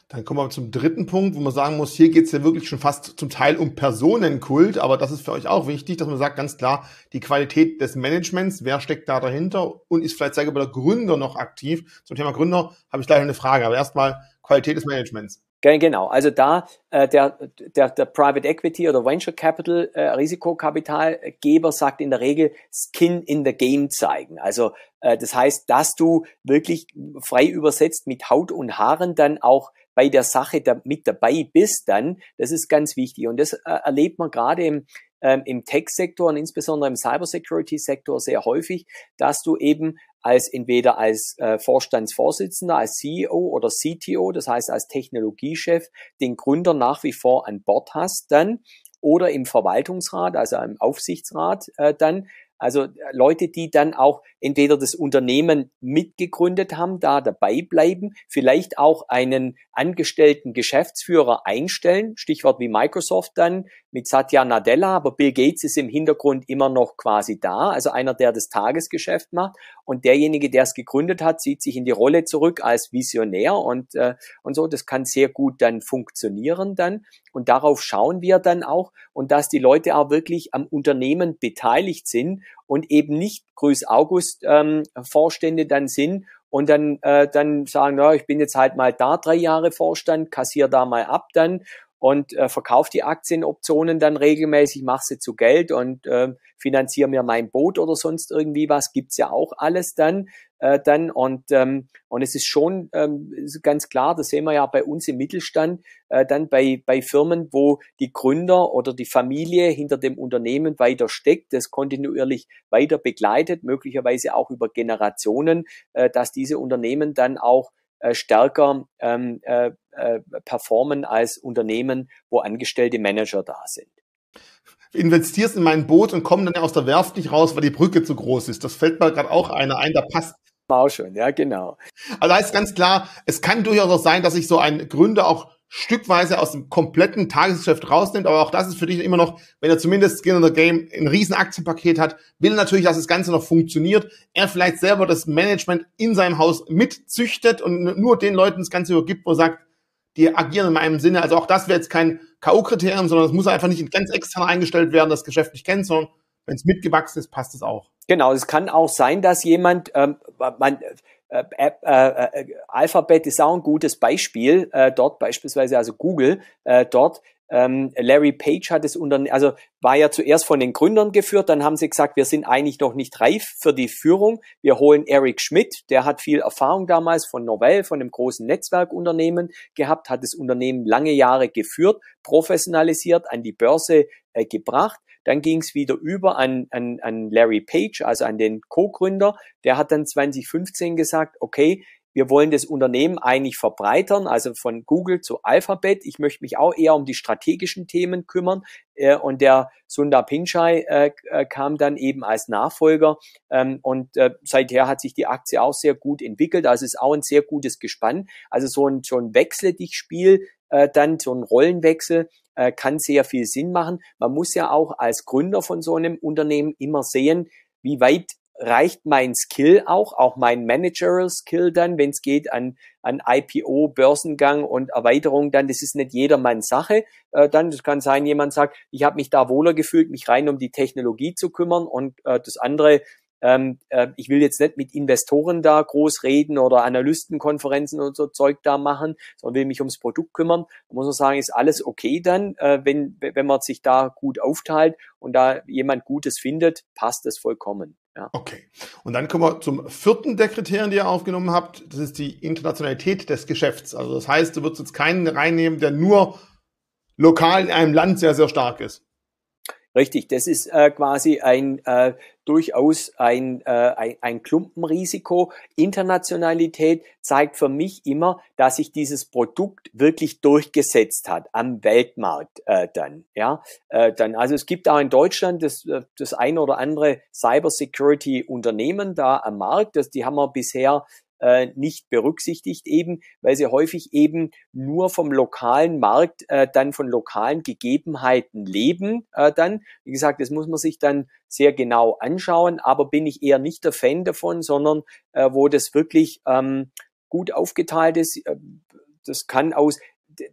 Dann kommen wir zum dritten Punkt, wo man sagen muss, hier geht es ja wirklich schon fast zum Teil um Personenkult, aber das ist für euch auch wichtig, dass man sagt ganz klar, die Qualität des Managements, wer steckt da dahinter und ist vielleicht, mal, der Gründer noch aktiv. Zum Thema Gründer habe ich gleich eine Frage, aber erstmal Qualität des Managements. Genau, also da äh, der, der, der Private Equity oder Venture Capital äh, Risikokapitalgeber sagt in der Regel Skin in the Game zeigen. Also äh, das heißt, dass du wirklich frei übersetzt mit Haut und Haaren dann auch bei der Sache da, mit dabei bist, dann, das ist ganz wichtig. Und das äh, erlebt man gerade im ähm, im Tech-Sektor und insbesondere im Cybersecurity-Sektor sehr häufig, dass du eben als entweder als äh, Vorstandsvorsitzender, als CEO oder CTO, das heißt als Technologiechef, den Gründer nach wie vor an Bord hast dann oder im Verwaltungsrat, also im Aufsichtsrat äh, dann, also äh, Leute, die dann auch entweder das Unternehmen mitgegründet haben, da dabei bleiben, vielleicht auch einen angestellten Geschäftsführer einstellen, Stichwort wie Microsoft dann mit Satya Nadella, aber Bill Gates ist im Hintergrund immer noch quasi da, also einer, der das Tagesgeschäft macht und derjenige, der es gegründet hat, zieht sich in die Rolle zurück als Visionär und, äh, und so, das kann sehr gut dann funktionieren dann. Und darauf schauen wir dann auch. Und dass die Leute auch wirklich am Unternehmen beteiligt sind und eben nicht Grüß August ähm, Vorstände dann sind und dann, äh, dann sagen, ja, ich bin jetzt halt mal da drei Jahre Vorstand, kassier da mal ab dann und äh, verkaufe die Aktienoptionen dann regelmäßig, mache sie zu Geld und äh, finanziere mir mein Boot oder sonst irgendwie was, gibt's ja auch alles dann. Äh, dann und, ähm, und es ist schon ähm, ganz klar, das sehen wir ja bei uns im Mittelstand, äh, dann bei, bei Firmen, wo die Gründer oder die Familie hinter dem Unternehmen weiter steckt, das kontinuierlich weiter begleitet, möglicherweise auch über Generationen, äh, dass diese Unternehmen dann auch äh, stärker ähm, äh, äh, performen als Unternehmen, wo angestellte Manager da sind. Investierst in mein Boot und komm dann aus der Werft nicht raus, weil die Brücke zu groß ist. Das fällt mir gerade auch einer ein, da passt auch schon, ja, genau. Also da ist ganz klar, es kann durchaus auch sein, dass sich so ein Gründer auch stückweise aus dem kompletten Tagesgeschäft rausnimmt, aber auch das ist für dich immer noch, wenn er zumindest Skin in the Game ein riesen Aktienpaket hat, will natürlich, dass das Ganze noch funktioniert. Er vielleicht selber das Management in seinem Haus mitzüchtet und nur den Leuten das Ganze übergibt, wo er sagt, die agieren in meinem Sinne. Also auch das wäre jetzt kein K.O.-Kriterium, sondern es muss einfach nicht ganz extern eingestellt werden, das Geschäft nicht kennt, sondern wenn es mitgewachsen ist, passt es auch. Genau, es kann auch sein, dass jemand, ähm, man, äh, äh, äh, Alphabet ist auch ein gutes Beispiel, äh, dort beispielsweise, also Google, äh, dort ähm, Larry Page hat es unter, also war ja zuerst von den Gründern geführt, dann haben sie gesagt, wir sind eigentlich noch nicht reif für die Führung. Wir holen Eric Schmidt, der hat viel Erfahrung damals von Novell, von einem großen Netzwerkunternehmen gehabt, hat das Unternehmen lange Jahre geführt, professionalisiert, an die Börse äh, gebracht. Dann ging es wieder über an, an, an Larry Page, also an den Co-Gründer. Der hat dann 2015 gesagt, okay, wir wollen das Unternehmen eigentlich verbreitern, also von Google zu Alphabet. Ich möchte mich auch eher um die strategischen Themen kümmern. Äh, und der Sundar Pichai äh, äh, kam dann eben als Nachfolger. Ähm, und seither hat sich die Aktie auch sehr gut entwickelt. Also ist auch ein sehr gutes Gespann. Also so ein, so ein Wechsel dich Spiel, dann so ein Rollenwechsel kann sehr viel Sinn machen. Man muss ja auch als Gründer von so einem Unternehmen immer sehen, wie weit reicht mein Skill auch, auch mein Managerial Skill dann, wenn es geht an, an IPO, Börsengang und Erweiterung, dann das ist nicht jedermanns Sache. Äh, dann das kann sein, jemand sagt, ich habe mich da wohler gefühlt, mich rein um die Technologie zu kümmern und äh, das andere ähm, äh, ich will jetzt nicht mit Investoren da groß reden oder Analystenkonferenzen und so Zeug da machen, sondern will mich ums Produkt kümmern. Da muss man sagen, ist alles okay dann, äh, wenn, wenn man sich da gut aufteilt und da jemand Gutes findet, passt das vollkommen. Ja. Okay. Und dann kommen wir zum vierten der Kriterien, die ihr aufgenommen habt. Das ist die Internationalität des Geschäfts. Also das heißt, du würdest jetzt keinen reinnehmen, der nur lokal in einem Land sehr, sehr stark ist. Richtig, das ist äh, quasi ein äh, durchaus ein, äh, ein, ein Klumpenrisiko. Internationalität zeigt für mich immer, dass sich dieses Produkt wirklich durchgesetzt hat am Weltmarkt äh, dann. Ja, äh, dann also es gibt auch in Deutschland das, äh, das ein oder andere Cybersecurity Unternehmen da am Markt. Das, die haben wir bisher äh, nicht berücksichtigt, eben weil sie häufig eben nur vom lokalen Markt, äh, dann von lokalen Gegebenheiten leben. Äh, dann, wie gesagt, das muss man sich dann sehr genau anschauen, aber bin ich eher nicht der Fan davon, sondern äh, wo das wirklich ähm, gut aufgeteilt ist. Äh, das kann aus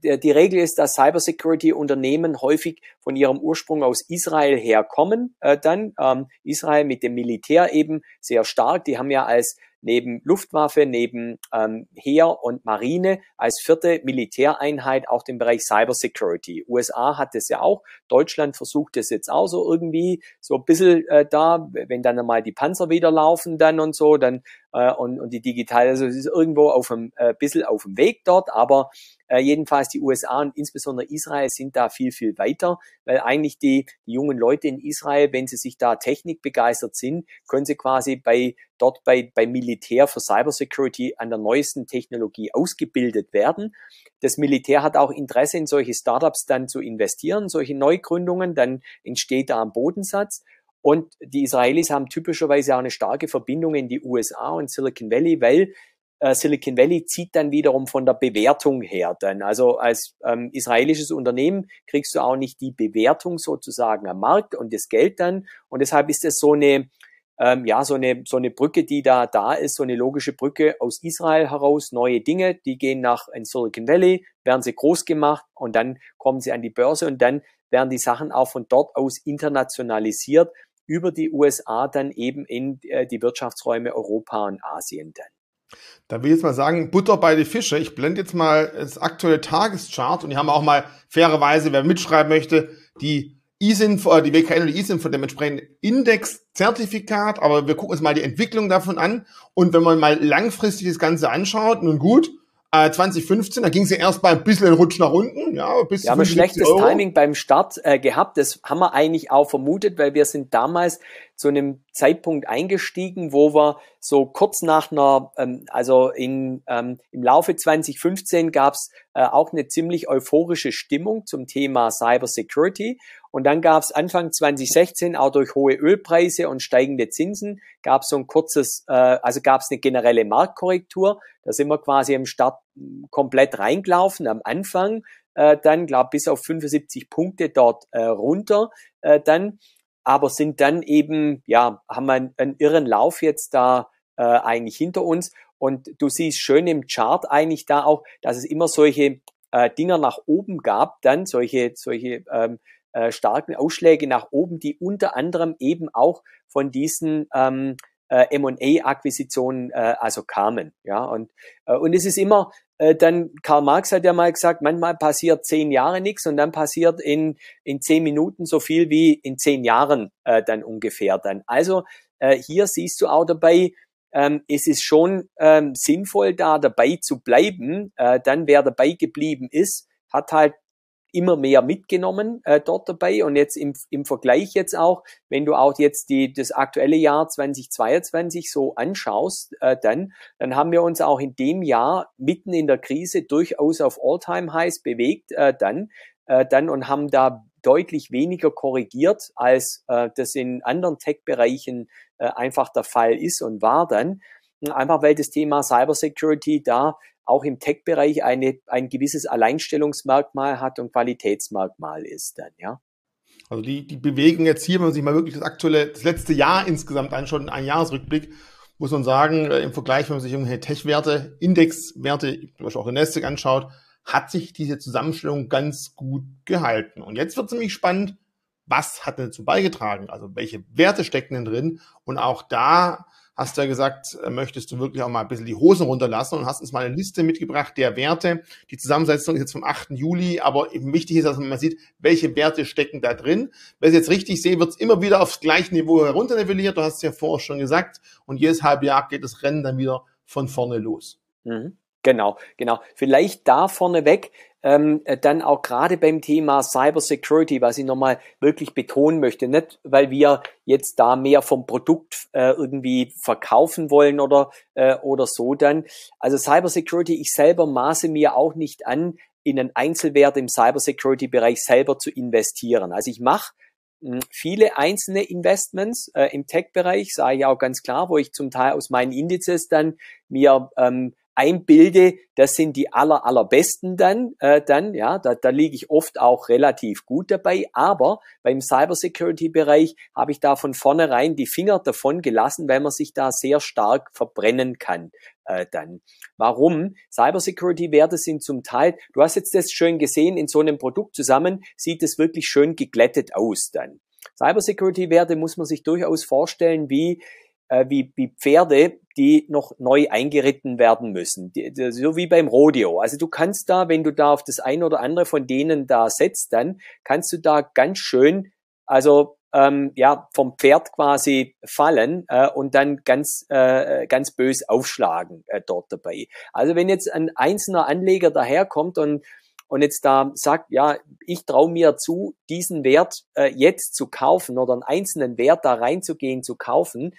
die Regel ist, dass Cybersecurity-Unternehmen häufig von ihrem Ursprung aus Israel herkommen. Äh, dann ähm, Israel mit dem Militär eben sehr stark. Die haben ja als neben Luftwaffe, neben ähm, Heer und Marine als vierte Militäreinheit auch den Bereich Cybersecurity. USA hat es ja auch, Deutschland versucht es jetzt auch so irgendwie so ein bisschen äh, da, wenn dann einmal die Panzer wieder laufen dann und so, dann äh, und, und die digital, also es ist irgendwo auf dem, äh, bisschen auf dem Weg dort, aber äh, jedenfalls die USA und insbesondere Israel sind da viel, viel weiter, weil eigentlich die, die jungen Leute in Israel, wenn sie sich da technikbegeistert sind, können sie quasi bei dort bei, bei Militär für Cybersecurity an der neuesten Technologie ausgebildet werden. Das Militär hat auch Interesse in solche Startups dann zu investieren, solche Neugründungen, dann entsteht da ein Bodensatz. Und die Israelis haben typischerweise auch eine starke Verbindung in die USA und Silicon Valley, weil äh, Silicon Valley zieht dann wiederum von der Bewertung her. Dann also als ähm, israelisches Unternehmen kriegst du auch nicht die Bewertung sozusagen am Markt und das Geld dann. Und deshalb ist es so eine ähm, ja so eine so eine Brücke, die da da ist, so eine logische Brücke aus Israel heraus. Neue Dinge, die gehen nach in Silicon Valley, werden sie groß gemacht und dann kommen sie an die Börse und dann werden die Sachen auch von dort aus internationalisiert über die USA dann eben in äh, die Wirtschaftsräume Europa und Asien dann. Da will ich jetzt mal sagen, Butter bei die Fische. Ich blende jetzt mal das aktuelle Tageschart und die haben auch mal fairerweise, wer mitschreiben möchte, die ISIN, äh, die WKN und die ISIN von dem entsprechenden Index-Zertifikat, aber wir gucken uns mal die Entwicklung davon an. Und wenn man mal langfristig das Ganze anschaut, nun gut, 2015, äh, da ging sie erst mal ein bisschen einen Rutsch nach unten. Ja, bis wir haben ein schlechtes Euro. Timing beim Start äh, gehabt. Das haben wir eigentlich auch vermutet, weil wir sind damals zu einem Zeitpunkt eingestiegen, wo wir so kurz nach einer, ähm, also in, ähm, im Laufe 2015 gab es äh, auch eine ziemlich euphorische Stimmung zum Thema Cyber Security. Und dann gab es Anfang 2016 auch durch hohe Ölpreise und steigende Zinsen gab es so ein kurzes, äh, also gab es eine generelle Marktkorrektur. Da sind wir quasi im Start hm, komplett reingelaufen am Anfang. Äh, dann, glaube bis auf 75 Punkte dort äh, runter. Äh, dann aber sind dann eben, ja, haben wir einen, einen irren Lauf jetzt da äh, eigentlich hinter uns. Und du siehst schön im Chart eigentlich da auch, dass es immer solche äh, Dinger nach oben gab, dann solche, solche ähm, äh, starken Ausschläge nach oben, die unter anderem eben auch von diesen ähm, äh, M&A-Akquisitionen äh, also kamen. Ja, und, äh, und es ist immer äh, dann, Karl Marx hat ja mal gesagt, manchmal passiert zehn Jahre nichts und dann passiert in, in zehn Minuten so viel wie in zehn Jahren äh, dann ungefähr dann. Also äh, hier siehst du auch dabei, ähm, es ist schon ähm, sinnvoll, da dabei zu bleiben. Äh, dann wer dabei geblieben ist, hat halt immer mehr mitgenommen äh, dort dabei und jetzt im, im Vergleich jetzt auch, wenn du auch jetzt die, das aktuelle Jahr 2022 so anschaust, äh, dann, dann haben wir uns auch in dem Jahr mitten in der Krise durchaus auf All-Time-Highs bewegt, äh, dann, äh, dann und haben da deutlich weniger korrigiert, als äh, das in anderen Tech-Bereichen äh, einfach der Fall ist und war dann. Einfach weil das Thema Cybersecurity da auch im Tech-Bereich eine, ein gewisses Alleinstellungsmerkmal hat und Qualitätsmerkmal ist dann, ja. Also die, die bewegen jetzt hier, wenn man sich mal wirklich das aktuelle, das letzte Jahr insgesamt anschaut, ein Jahresrückblick, muss man sagen, äh, im Vergleich, wenn man sich irgendwelche Tech-Werte, Indexwerte, zum Beispiel auch in Nasdaq anschaut, hat sich diese Zusammenstellung ganz gut gehalten. Und jetzt wird es nämlich spannend, was hat denn dazu beigetragen? Also welche Werte stecken denn drin? Und auch da hast du ja gesagt, äh, möchtest du wirklich auch mal ein bisschen die Hosen runterlassen und hast uns mal eine Liste mitgebracht der Werte. Die Zusammensetzung ist jetzt vom 8. Juli, aber eben wichtig ist, dass man mal sieht, welche Werte stecken da drin. Wenn ich jetzt richtig sehe, wird es immer wieder aufs gleiche Niveau herunternivelliert. Du hast es ja vorher schon gesagt. Und jedes halbe Jahr geht das Rennen dann wieder von vorne los. Mhm. Genau, genau. Vielleicht da vorneweg, ähm, äh, dann auch gerade beim Thema Cyber Security, was ich nochmal wirklich betonen möchte, nicht weil wir jetzt da mehr vom Produkt äh, irgendwie verkaufen wollen oder, äh, oder so dann. Also Cyber Security, ich selber maße mir auch nicht an, in einen Einzelwert im Cyber Security Bereich selber zu investieren. Also ich mache hm, viele einzelne Investments äh, im Tech-Bereich, sage ich auch ganz klar, wo ich zum Teil aus meinen Indizes dann mir ähm, einbilde, das sind die aller, allerbesten dann, äh, dann, ja, da, da liege ich oft auch relativ gut dabei, aber beim Cybersecurity-Bereich habe ich da von vornherein die Finger davon gelassen, weil man sich da sehr stark verbrennen kann. Äh, dann. Warum? Cybersecurity-Werte sind zum Teil, du hast jetzt das schön gesehen, in so einem Produkt zusammen sieht es wirklich schön geglättet aus dann. Cybersecurity-Werte muss man sich durchaus vorstellen wie äh, wie, wie Pferde, die noch neu eingeritten werden müssen. Die, die, so wie beim Rodeo. Also du kannst da, wenn du da auf das ein oder andere von denen da setzt, dann kannst du da ganz schön, also ähm, ja vom Pferd quasi fallen äh, und dann ganz äh, ganz bös aufschlagen äh, dort dabei. Also wenn jetzt ein einzelner Anleger daherkommt und und jetzt da sagt, ja, ich traue mir zu, diesen Wert äh, jetzt zu kaufen oder einen einzelnen Wert da reinzugehen, zu kaufen,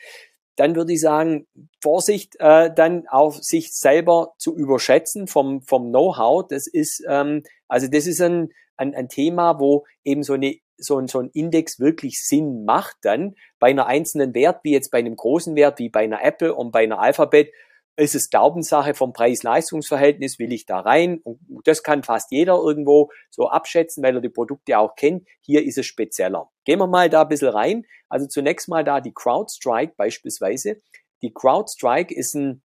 dann würde ich sagen, Vorsicht, äh, dann auf sich selber zu überschätzen vom, vom Know-how. Das ist, ähm, also das ist ein, ein, ein Thema, wo eben so eine so ein, so ein Index wirklich Sinn macht dann bei einer einzelnen Wert, wie jetzt bei einem großen Wert, wie bei einer Apple und bei einer Alphabet, ist es Glaubenssache vom Preis-Leistungs-Verhältnis, will ich da rein? Und das kann fast jeder irgendwo so abschätzen, weil er die Produkte auch kennt. Hier ist es spezieller. Gehen wir mal da ein bisschen rein. Also zunächst mal da die CrowdStrike beispielsweise. Die CrowdStrike ist ein,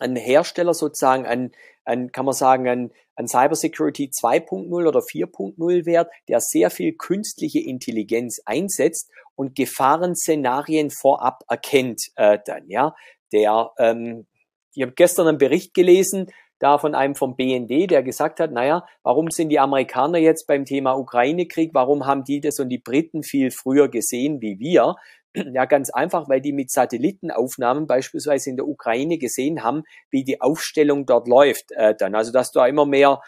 ein Hersteller sozusagen, ein, ein, kann man sagen, ein, ein Cybersecurity 2.0 oder 4.0 Wert, der sehr viel künstliche Intelligenz einsetzt und Gefahrenszenarien vorab erkennt äh, dann, ja. Der ähm, ich habe gestern einen Bericht gelesen, da von einem vom BND, der gesagt hat, naja, warum sind die Amerikaner jetzt beim Thema Ukraine-Krieg, warum haben die das und die Briten viel früher gesehen wie wir? Ja, ganz einfach, weil die mit Satellitenaufnahmen beispielsweise in der Ukraine gesehen haben, wie die Aufstellung dort läuft äh, dann. Also dass da immer mehr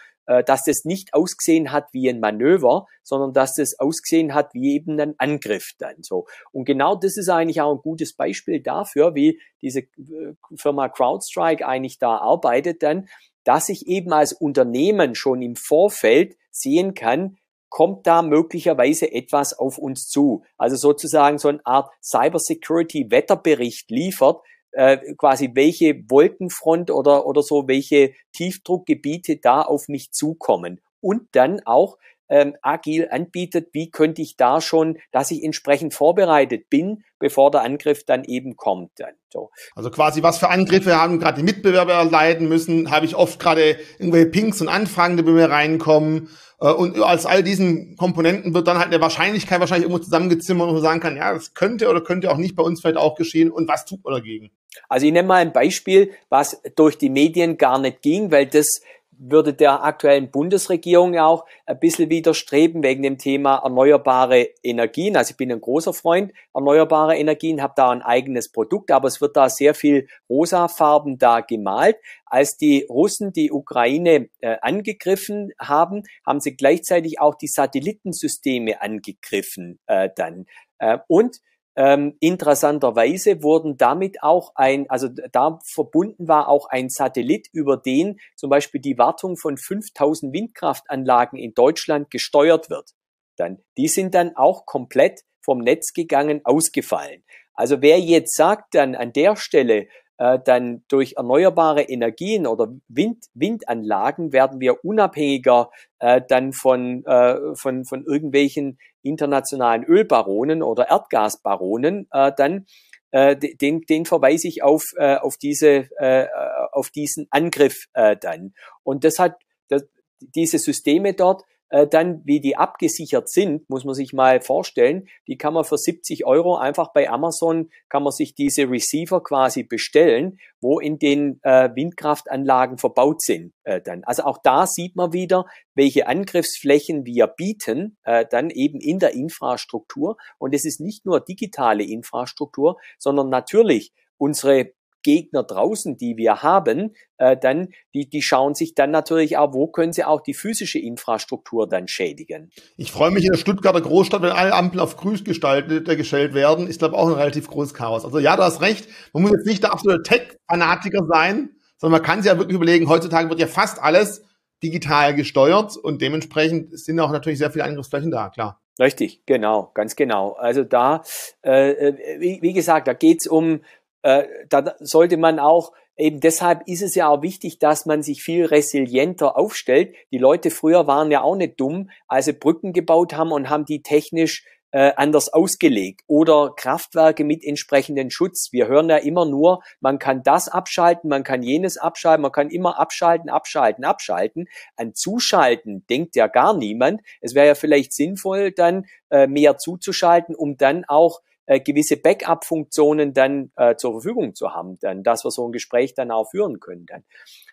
dass das nicht ausgesehen hat wie ein Manöver, sondern dass das ausgesehen hat wie eben ein Angriff dann so. Und genau das ist eigentlich auch ein gutes Beispiel dafür, wie diese äh, Firma CrowdStrike eigentlich da arbeitet dann, dass ich eben als Unternehmen schon im Vorfeld sehen kann, kommt da möglicherweise etwas auf uns zu. Also sozusagen so eine Art Cybersecurity-Wetterbericht liefert, äh, quasi welche Wolkenfront oder, oder so, welche Tiefdruckgebiete da auf mich zukommen. Und dann auch ähm, agil anbietet, wie könnte ich da schon, dass ich entsprechend vorbereitet bin, bevor der Angriff dann eben kommt. So. Also quasi, was für Angriffe haben gerade die Mitbewerber erleiden müssen, habe ich oft gerade irgendwelche Pinks und Anfragen, die bei mir reinkommen. Äh, und als all diesen Komponenten wird dann halt eine Wahrscheinlichkeit wahrscheinlich irgendwo zusammengezimmert, wo man sagen kann, ja, das könnte oder könnte auch nicht bei uns vielleicht auch geschehen und was tut man dagegen? Also ich nenne mal ein Beispiel, was durch die Medien gar nicht ging, weil das würde der aktuellen Bundesregierung ja auch ein bisschen widerstreben wegen dem Thema erneuerbare Energien. Also ich bin ein großer Freund erneuerbarer Energien, habe da ein eigenes Produkt, aber es wird da sehr viel rosafarben da gemalt. Als die Russen die Ukraine äh, angegriffen haben, haben sie gleichzeitig auch die Satellitensysteme angegriffen äh, dann. Äh, und ähm, interessanterweise wurden damit auch ein, also da verbunden war auch ein Satellit, über den zum Beispiel die Wartung von 5000 Windkraftanlagen in Deutschland gesteuert wird. Dann, die sind dann auch komplett vom Netz gegangen, ausgefallen. Also wer jetzt sagt dann an der Stelle, äh, dann durch erneuerbare Energien oder Wind, Windanlagen werden wir unabhängiger äh, dann von, äh, von, von irgendwelchen internationalen Ölbaronen oder Erdgasbaronen, äh, dann äh, den, den verweise ich auf, äh, auf, diese, äh, auf diesen Angriff äh, dann. Und das hat das, diese Systeme dort äh, dann, wie die abgesichert sind, muss man sich mal vorstellen. Die kann man für 70 Euro einfach bei Amazon, kann man sich diese Receiver quasi bestellen, wo in den äh, Windkraftanlagen verbaut sind. Äh, dann. Also auch da sieht man wieder, welche Angriffsflächen wir bieten, äh, dann eben in der Infrastruktur. Und es ist nicht nur digitale Infrastruktur, sondern natürlich unsere Gegner draußen, die wir haben, äh, dann, die, die schauen sich dann natürlich auch, wo können sie auch die physische Infrastruktur dann schädigen. Ich freue mich in der Stuttgarter Großstadt, wenn alle Ampeln auf grün gestaltet, äh, gestellt werden, ist glaube auch ein relativ großes Chaos. Also ja, du hast recht, man muss jetzt nicht der absolute Tech-Fanatiker sein, sondern man kann sich ja wirklich überlegen, heutzutage wird ja fast alles digital gesteuert und dementsprechend sind auch natürlich sehr viele Angriffsflächen da, klar. Richtig, genau, ganz genau. Also da, äh, äh wie, wie gesagt, da geht's um äh, da sollte man auch Eben deshalb ist es ja auch wichtig, dass man sich viel resilienter aufstellt. Die Leute früher waren ja auch nicht dumm, als sie Brücken gebaut haben und haben die technisch äh, anders ausgelegt oder Kraftwerke mit entsprechenden Schutz. Wir hören ja immer nur, man kann das abschalten, man kann jenes abschalten, man kann immer abschalten, abschalten, abschalten. An Zuschalten denkt ja gar niemand. Es wäre ja vielleicht sinnvoll, dann äh, mehr zuzuschalten, um dann auch äh, gewisse Backup-Funktionen dann äh, zur Verfügung zu haben, dann, dass wir so ein Gespräch dann auch führen können. Dann.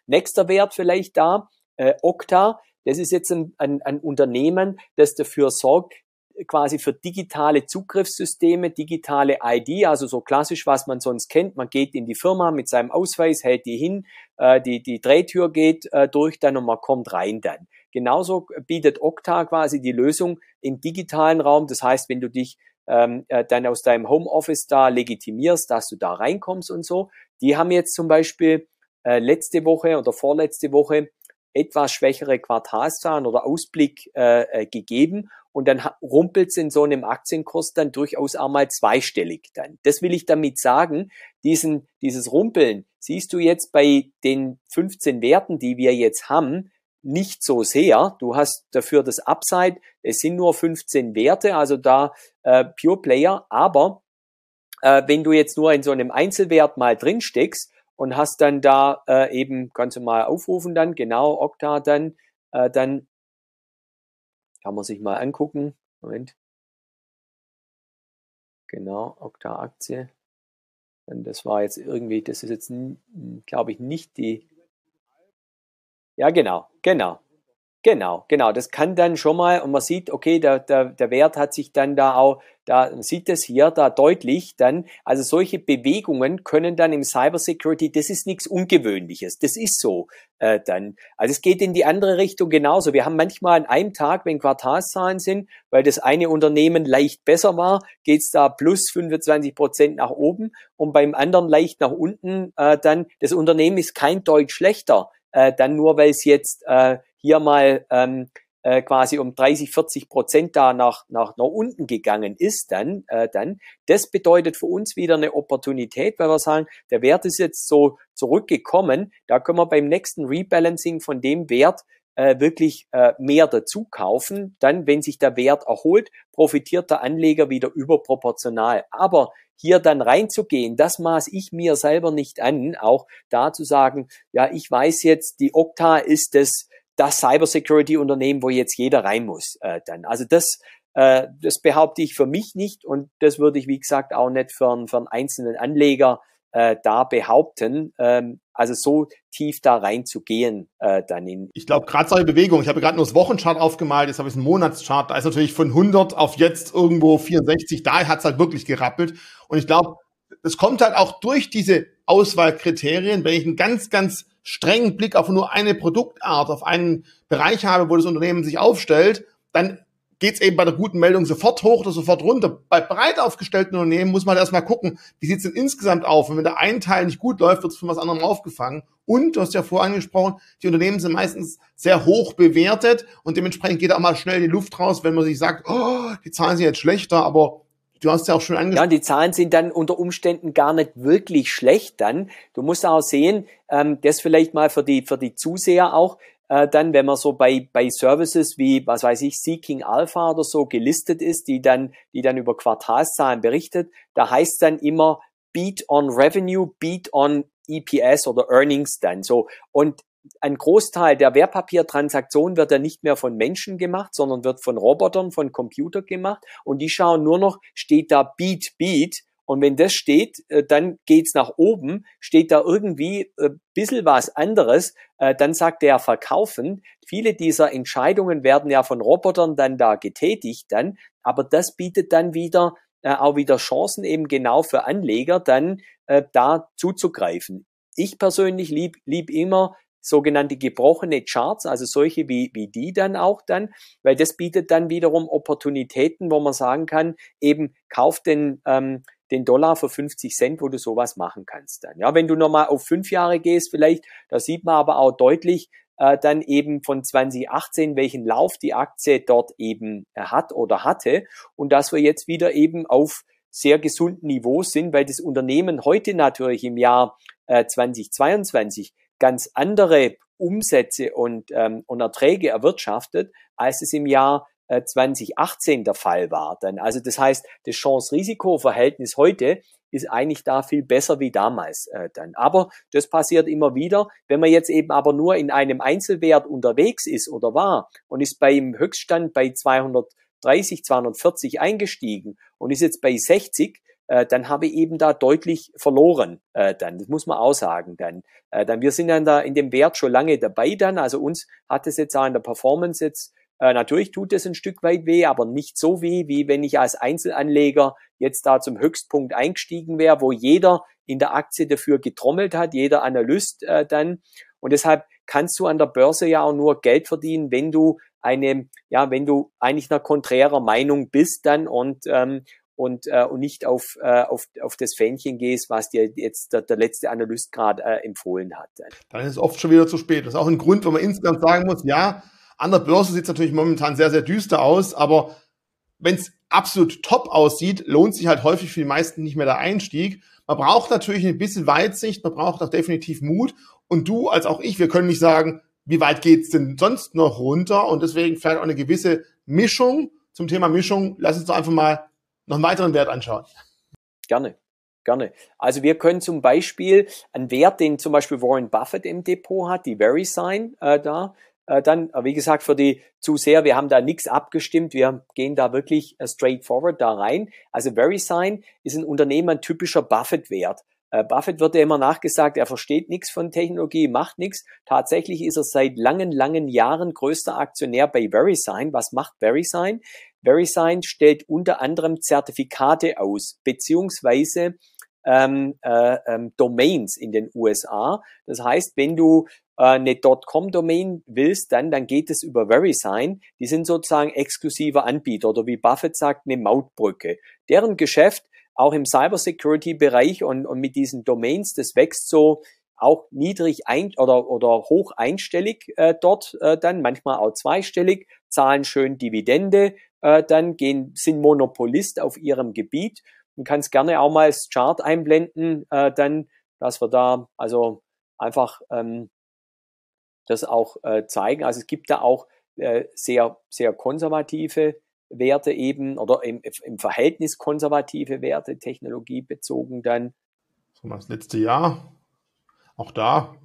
Nächster Wert vielleicht da, äh, Okta, das ist jetzt ein, ein, ein Unternehmen, das dafür sorgt, quasi für digitale Zugriffssysteme, digitale ID, also so klassisch, was man sonst kennt. Man geht in die Firma mit seinem Ausweis, hält die hin, äh, die, die Drehtür geht äh, durch dann und man kommt rein dann. Genauso bietet Okta quasi die Lösung im digitalen Raum. Das heißt, wenn du dich ähm, äh, dann aus deinem Homeoffice da legitimierst, dass du da reinkommst und so. Die haben jetzt zum Beispiel äh, letzte Woche oder vorletzte Woche etwas schwächere Quartalszahlen oder Ausblick äh, äh, gegeben und dann rumpelt es in so einem Aktienkurs dann durchaus einmal zweistellig dann. Das will ich damit sagen, diesen, dieses Rumpeln siehst du jetzt bei den 15 Werten, die wir jetzt haben, nicht so sehr. Du hast dafür das Upside, es sind nur 15 Werte, also da äh, Pure Player, aber äh, wenn du jetzt nur in so einem Einzelwert mal drin steckst, und hast dann da äh, eben, kannst du mal aufrufen dann, genau, Okta dann, äh, dann kann man sich mal angucken. Moment. Genau, Okta-Aktie. Das war jetzt irgendwie, das ist jetzt, glaube ich, nicht die. Ja, genau, genau. Genau, genau. Das kann dann schon mal, und man sieht, okay, der, der, der Wert hat sich dann da auch, da man sieht es hier da deutlich dann, also solche Bewegungen können dann im Cybersecurity, das ist nichts Ungewöhnliches, das ist so äh, dann. Also es geht in die andere Richtung genauso. Wir haben manchmal an einem Tag, wenn Quartalszahlen sind, weil das eine Unternehmen leicht besser war, geht's da plus 25 Prozent nach oben und beim anderen leicht nach unten, äh, dann das Unternehmen ist kein Deut schlechter, äh, dann nur weil es jetzt äh, hier mal ähm, äh, quasi um 30, 40 Prozent da nach, nach, nach unten gegangen ist, dann, äh, dann, das bedeutet für uns wieder eine Opportunität, weil wir sagen, der Wert ist jetzt so zurückgekommen, da können wir beim nächsten Rebalancing von dem Wert äh, wirklich äh, mehr dazu kaufen. Dann, wenn sich der Wert erholt, profitiert der Anleger wieder überproportional. Aber hier dann reinzugehen, das maß ich mir selber nicht an, auch da zu sagen, ja, ich weiß jetzt, die Okta ist das das Cybersecurity-Unternehmen, wo jetzt jeder rein muss. Äh, dann. Also das, äh, das behaupte ich für mich nicht und das würde ich, wie gesagt, auch nicht für, einen, für einen einzelnen Anleger äh, da behaupten. Ähm, also so tief da reinzugehen äh, dann in. Ich glaube, gerade solche Bewegungen, ich habe gerade nur das Wochenchart aufgemalt, jetzt habe ich einen Monatschart, da ist natürlich von 100 auf jetzt irgendwo 64, da hat es halt wirklich gerappelt. Und ich glaube, es kommt halt auch durch diese Auswahlkriterien, wenn ich einen ganz, ganz strengen Blick auf nur eine Produktart, auf einen Bereich habe, wo das Unternehmen sich aufstellt, dann geht es eben bei der guten Meldung sofort hoch oder sofort runter. Bei breit aufgestellten Unternehmen muss man erstmal gucken, wie sieht es denn insgesamt auf? Und wenn der ein Teil nicht gut läuft, wird es von was anderem aufgefangen. Und, du hast ja vorher angesprochen, die Unternehmen sind meistens sehr hoch bewertet und dementsprechend geht auch mal schnell die Luft raus, wenn man sich sagt, oh, die Zahlen sind jetzt schlechter, aber Du hast ja auch schon angesprochen. Ja, und die Zahlen sind dann unter Umständen gar nicht wirklich schlecht dann. Du musst auch sehen, ähm, das vielleicht mal für die, für die Zuseher auch, äh, dann, wenn man so bei, bei Services wie, was weiß ich, Seeking Alpha oder so gelistet ist, die dann, die dann über Quartalszahlen berichtet, da heißt dann immer Beat on Revenue, Beat on EPS oder Earnings dann so. Und ein Großteil der Wertpapiertransaktionen wird ja nicht mehr von Menschen gemacht, sondern wird von Robotern, von Computer gemacht. Und die schauen nur noch, steht da Beat, Beat. Und wenn das steht, äh, dann geht's nach oben. Steht da irgendwie ein äh, bisschen was anderes, äh, dann sagt der verkaufen. Viele dieser Entscheidungen werden ja von Robotern dann da getätigt dann. Aber das bietet dann wieder auch wieder Chancen eben genau für Anleger dann da zuzugreifen. Ich persönlich lieb, lieb immer sogenannte gebrochene Charts, also solche wie, wie die dann auch dann, weil das bietet dann wiederum Opportunitäten, wo man sagen kann, eben kauf den, ähm, den Dollar für 50 Cent, wo du sowas machen kannst dann. Ja, wenn du nochmal auf fünf Jahre gehst, vielleicht, da sieht man aber auch deutlich, äh, dann eben von 2018, welchen Lauf die Aktie dort eben äh, hat oder hatte und dass wir jetzt wieder eben auf sehr gesunden Niveaus sind, weil das Unternehmen heute natürlich im Jahr äh, 2022 ganz andere Umsätze und, ähm, und Erträge erwirtschaftet, als es im Jahr 2018 der Fall war. Dann, also das heißt, das Chance-Risiko-Verhältnis heute ist eigentlich da viel besser wie damals äh, dann. Aber das passiert immer wieder. Wenn man jetzt eben aber nur in einem Einzelwert unterwegs ist oder war und ist beim Höchststand bei 230, 240 eingestiegen und ist jetzt bei 60, äh, dann habe ich eben da deutlich verloren. Äh, dann, das muss man auch sagen. Dann, äh, dann wir sind dann da in dem Wert schon lange dabei. Dann, also uns hat es jetzt auch in der Performance jetzt Äh, natürlich tut es ein Stück weit weh, aber nicht so weh, wie wenn ich als Einzelanleger jetzt da zum Höchstpunkt eingestiegen wäre, wo jeder in der Aktie dafür getrommelt hat, jeder Analyst äh, dann. Und deshalb kannst du an der Börse ja auch nur Geld verdienen, wenn du eine, ja, wenn du eigentlich einer konträrer Meinung bist dann und ähm, und, äh, und nicht auf, äh, auf, auf das Fähnchen gehst, was dir jetzt der, der letzte Analyst gerade äh, empfohlen hat. Dann ist es oft schon wieder zu spät. Das ist auch ein Grund, wo man insgesamt sagen muss, ja, an der Börse sieht es natürlich momentan sehr, sehr düster aus, aber wenn es absolut top aussieht, lohnt sich halt häufig für die meisten nicht mehr der Einstieg. Man braucht natürlich ein bisschen Weitsicht, man braucht auch definitiv Mut. Und du als auch ich, wir können nicht sagen, wie weit geht's denn sonst noch runter? Und deswegen vielleicht auch eine gewisse Mischung zum Thema Mischung. Lass uns doch einfach mal noch einen weiteren Wert anschauen. Gerne. Gerne. Also wir können zum Beispiel einen Wert, den zum Beispiel Warren Buffett im Depot hat, die VeriSign äh, da, äh, dann, wie gesagt, für die Zuseher, wir haben da nichts abgestimmt, wir gehen da wirklich äh, straightforward da rein. Also VeriSign ist ein Unternehmen, ein typischer Buffett-Wert. Äh, Buffett wird ja immer nachgesagt, er versteht nichts von Technologie, macht nichts. Tatsächlich ist er seit langen, langen Jahren größter Aktionär bei VeriSign. Was macht VeriSign? VeriSign stellt unter anderem Zertifikate aus, beziehungsweise ähm, äh, ähm, Domains in den USA. Das heißt, wenn du äh, eine .com-Domain willst, dann, dann geht es über VeriSign. Die sind sozusagen exklusiver Anbieter oder wie Buffett sagt, eine Mautbrücke. Deren Geschäft auch im Cybersecurity-Bereich und, und mit diesen Domains, das wächst so auch niedrig ein oder, oder hoch einstellig äh, dort äh, dann, manchmal auch zweistellig, zahlen schön Dividende, äh, dann gehen, sind Monopolist auf ihrem Gebiet und kannst gerne auch mal das Chart einblenden, äh, dann, dass wir da also einfach ähm, das auch äh, zeigen. Also es gibt da auch äh, sehr, sehr konservative Werte eben oder im, im Verhältnis konservative Werte, technologiebezogen dann. So das letzte Jahr. Auch da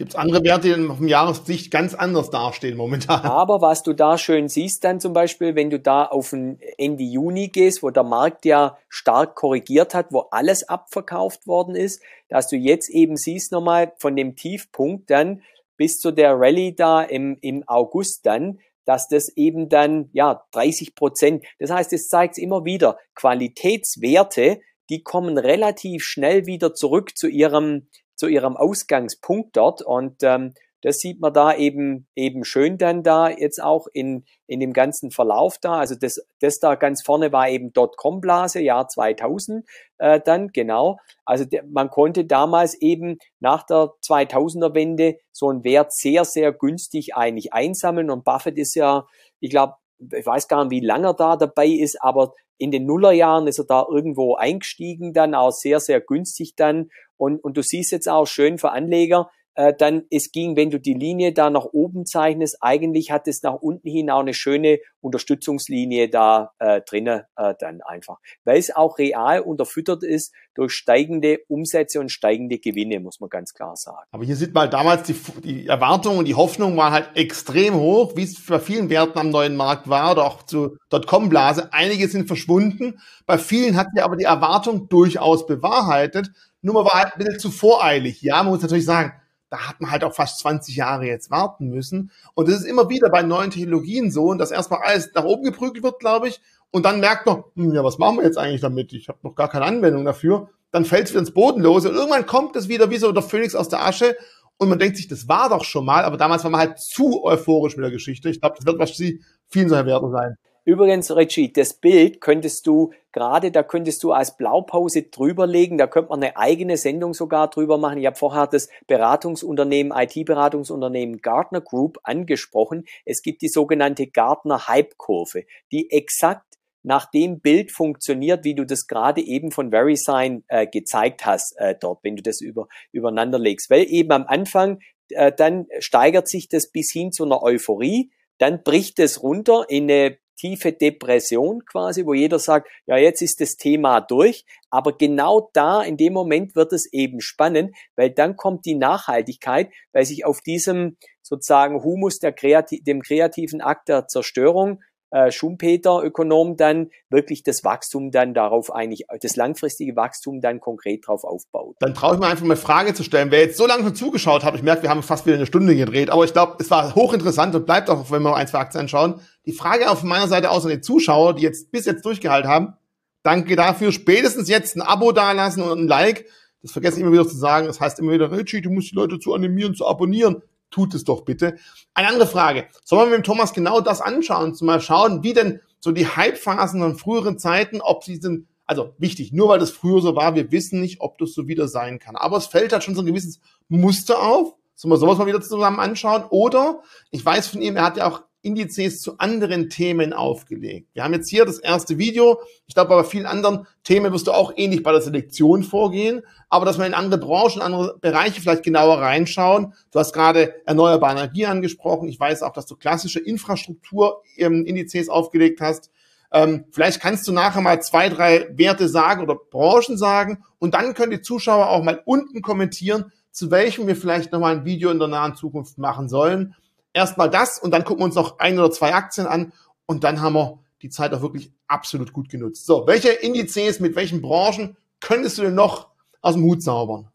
Gibt es andere Werte, die auf dem Jahressicht ganz anders dastehen momentan? Aber was du da schön siehst dann zum Beispiel, wenn du da auf den Ende Juni gehst, wo der Markt ja stark korrigiert hat, wo alles abverkauft worden ist, dass du jetzt eben siehst nochmal von dem Tiefpunkt dann bis zu der Rallye da im, im August dann, dass das eben dann, ja, 30 Prozent. Das heißt, es zeigt immer wieder, Qualitätswerte, die kommen relativ schnell wieder zurück zu ihrem, zu ihrem Ausgangspunkt dort und ähm, das sieht man da eben, eben schön dann da jetzt auch in, in dem ganzen Verlauf da. Also das, das da ganz vorne war eben Dotcom-Blase, Jahr 2000 äh, dann, genau. Also der, man konnte damals eben nach der 2000er-Wende so einen Wert sehr, sehr günstig eigentlich einsammeln und Buffett ist ja, ich glaube, ich weiß gar nicht, wie lange er da dabei ist, aber in den Nullerjahren ist er da irgendwo eingestiegen, dann auch sehr, sehr günstig dann. Und, und du siehst jetzt auch schön für Anleger, äh, dann es ging, wenn du die Linie da nach oben zeichnest, eigentlich hat es nach unten hin auch eine schöne Unterstützungslinie da äh, drinnen äh, dann einfach, weil es auch real unterfüttert ist durch steigende Umsätze und steigende Gewinne, muss man ganz klar sagen. Aber hier sieht man damals die, die Erwartungen und die Hoffnungen waren halt extrem hoch, wie es bei vielen Werten am neuen Markt war oder auch zu Dotcom-Blase. Einige sind verschwunden. Bei vielen hat sich aber die Erwartung durchaus bewahrheitet. Nur man war halt ein bisschen zu voreilig. Ja, man muss natürlich sagen, da hat man halt auch fast 20 Jahre jetzt warten müssen. Und das ist immer wieder bei neuen Technologien so, dass erstmal alles nach oben geprügelt wird, glaube ich, und dann merkt man, hm, ja, was machen wir jetzt eigentlich damit? Ich habe noch gar keine Anwendung dafür. Dann fällt es wieder ins Bodenlose und irgendwann kommt es wieder wie so der Phönix aus der Asche und man denkt sich, das war doch schon mal, aber damals war man halt zu euphorisch mit der Geschichte. Ich glaube, das wird wahrscheinlich vielen solcher Werte sein. Übrigens, Richie, das Bild könntest du gerade, da könntest du als Blaupause drüberlegen, da könnte man eine eigene Sendung sogar drüber machen. Ich habe vorher das Beratungsunternehmen, IT-Beratungsunternehmen Gartner Group angesprochen. Es gibt die sogenannte Gartner Hype-Kurve, die exakt nach dem Bild funktioniert, wie du das gerade eben von VeriSign äh, gezeigt hast äh, dort, wenn du das über, übereinander legst. Weil eben am Anfang, äh, dann steigert sich das bis hin zu einer Euphorie, dann bricht es runter in eine tiefe Depression quasi, wo jeder sagt, ja, jetzt ist das Thema durch. Aber genau da, in dem Moment wird es eben spannend, weil dann kommt die Nachhaltigkeit, weil sich auf diesem sozusagen Humus der Kreati dem kreativen Akt der Zerstörung äh, Schumpeter, Ökonom, dann wirklich das Wachstum dann darauf eigentlich, das langfristige Wachstum dann konkret drauf aufbaut. Dann traue ich mir einfach mal eine Frage zu stellen. Wer jetzt so lange zugeschaut hat, ich merke, wir haben fast wieder eine Stunde gedreht, aber ich glaube, es war hochinteressant und bleibt auch, wenn wir noch ein, zwei Aktien anschauen. Die Frage auf meiner Seite aus an die Zuschauer, die jetzt bis jetzt durchgehalten haben, danke dafür. Spätestens jetzt ein Abo dalassen und ein Like. Das vergesse ich immer wieder zu sagen. Das heißt immer wieder, Richie, du musst die Leute zu animieren, zu abonnieren tut es doch bitte. Eine andere Frage. Sollen wir mit dem Thomas genau das anschauen, mal schauen, wie denn so die Hypephasen von früheren Zeiten, ob sie sind, also wichtig, nur weil das früher so war, wir wissen nicht, ob das so wieder sein kann. Aber es fällt halt schon so ein gewisses Muster auf. Sollen wir sowas mal wieder zusammen anschauen? Oder, ich weiß von ihm, er hat ja auch Indizes zu anderen Themen aufgelegt. Wir haben jetzt hier das erste Video. Ich glaube, bei vielen anderen Themen wirst du auch ähnlich bei der Selektion vorgehen, aber dass wir in andere Branchen, andere Bereiche vielleicht genauer reinschauen. Du hast gerade erneuerbare Energie angesprochen. Ich weiß auch, dass du klassische Infrastrukturindizes aufgelegt hast. Ähm, vielleicht kannst du nachher mal zwei, drei Werte sagen oder Branchen sagen und dann können die Zuschauer auch mal unten kommentieren, zu welchem wir vielleicht nochmal ein Video in der nahen Zukunft machen sollen erstmal das und dann gucken wir uns noch ein oder zwei Aktien an und dann haben wir die Zeit auch wirklich absolut gut genutzt. So, welche Indizes mit welchen Branchen könntest du denn noch aus dem Hut zaubern?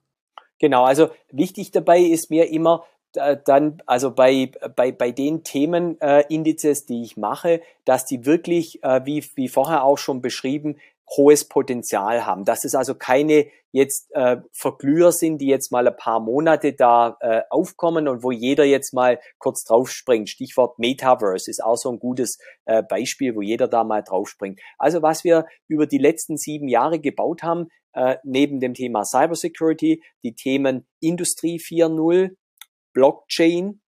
Genau, also wichtig dabei ist mir immer, dann, also bei, bei, bei den Themenindizes, äh, die ich mache, dass die wirklich, äh, wie, wie vorher auch schon beschrieben, hohes Potenzial haben. Dass es also keine jetzt äh, Verglüher sind, die jetzt mal ein paar Monate da äh, aufkommen und wo jeder jetzt mal kurz draufspringt. Stichwort Metaverse ist auch so ein gutes äh, Beispiel, wo jeder da mal draufspringt. Also was wir über die letzten sieben Jahre gebaut haben, äh, neben dem Thema Cybersecurity, die Themen Industrie 4.0, Blockchain,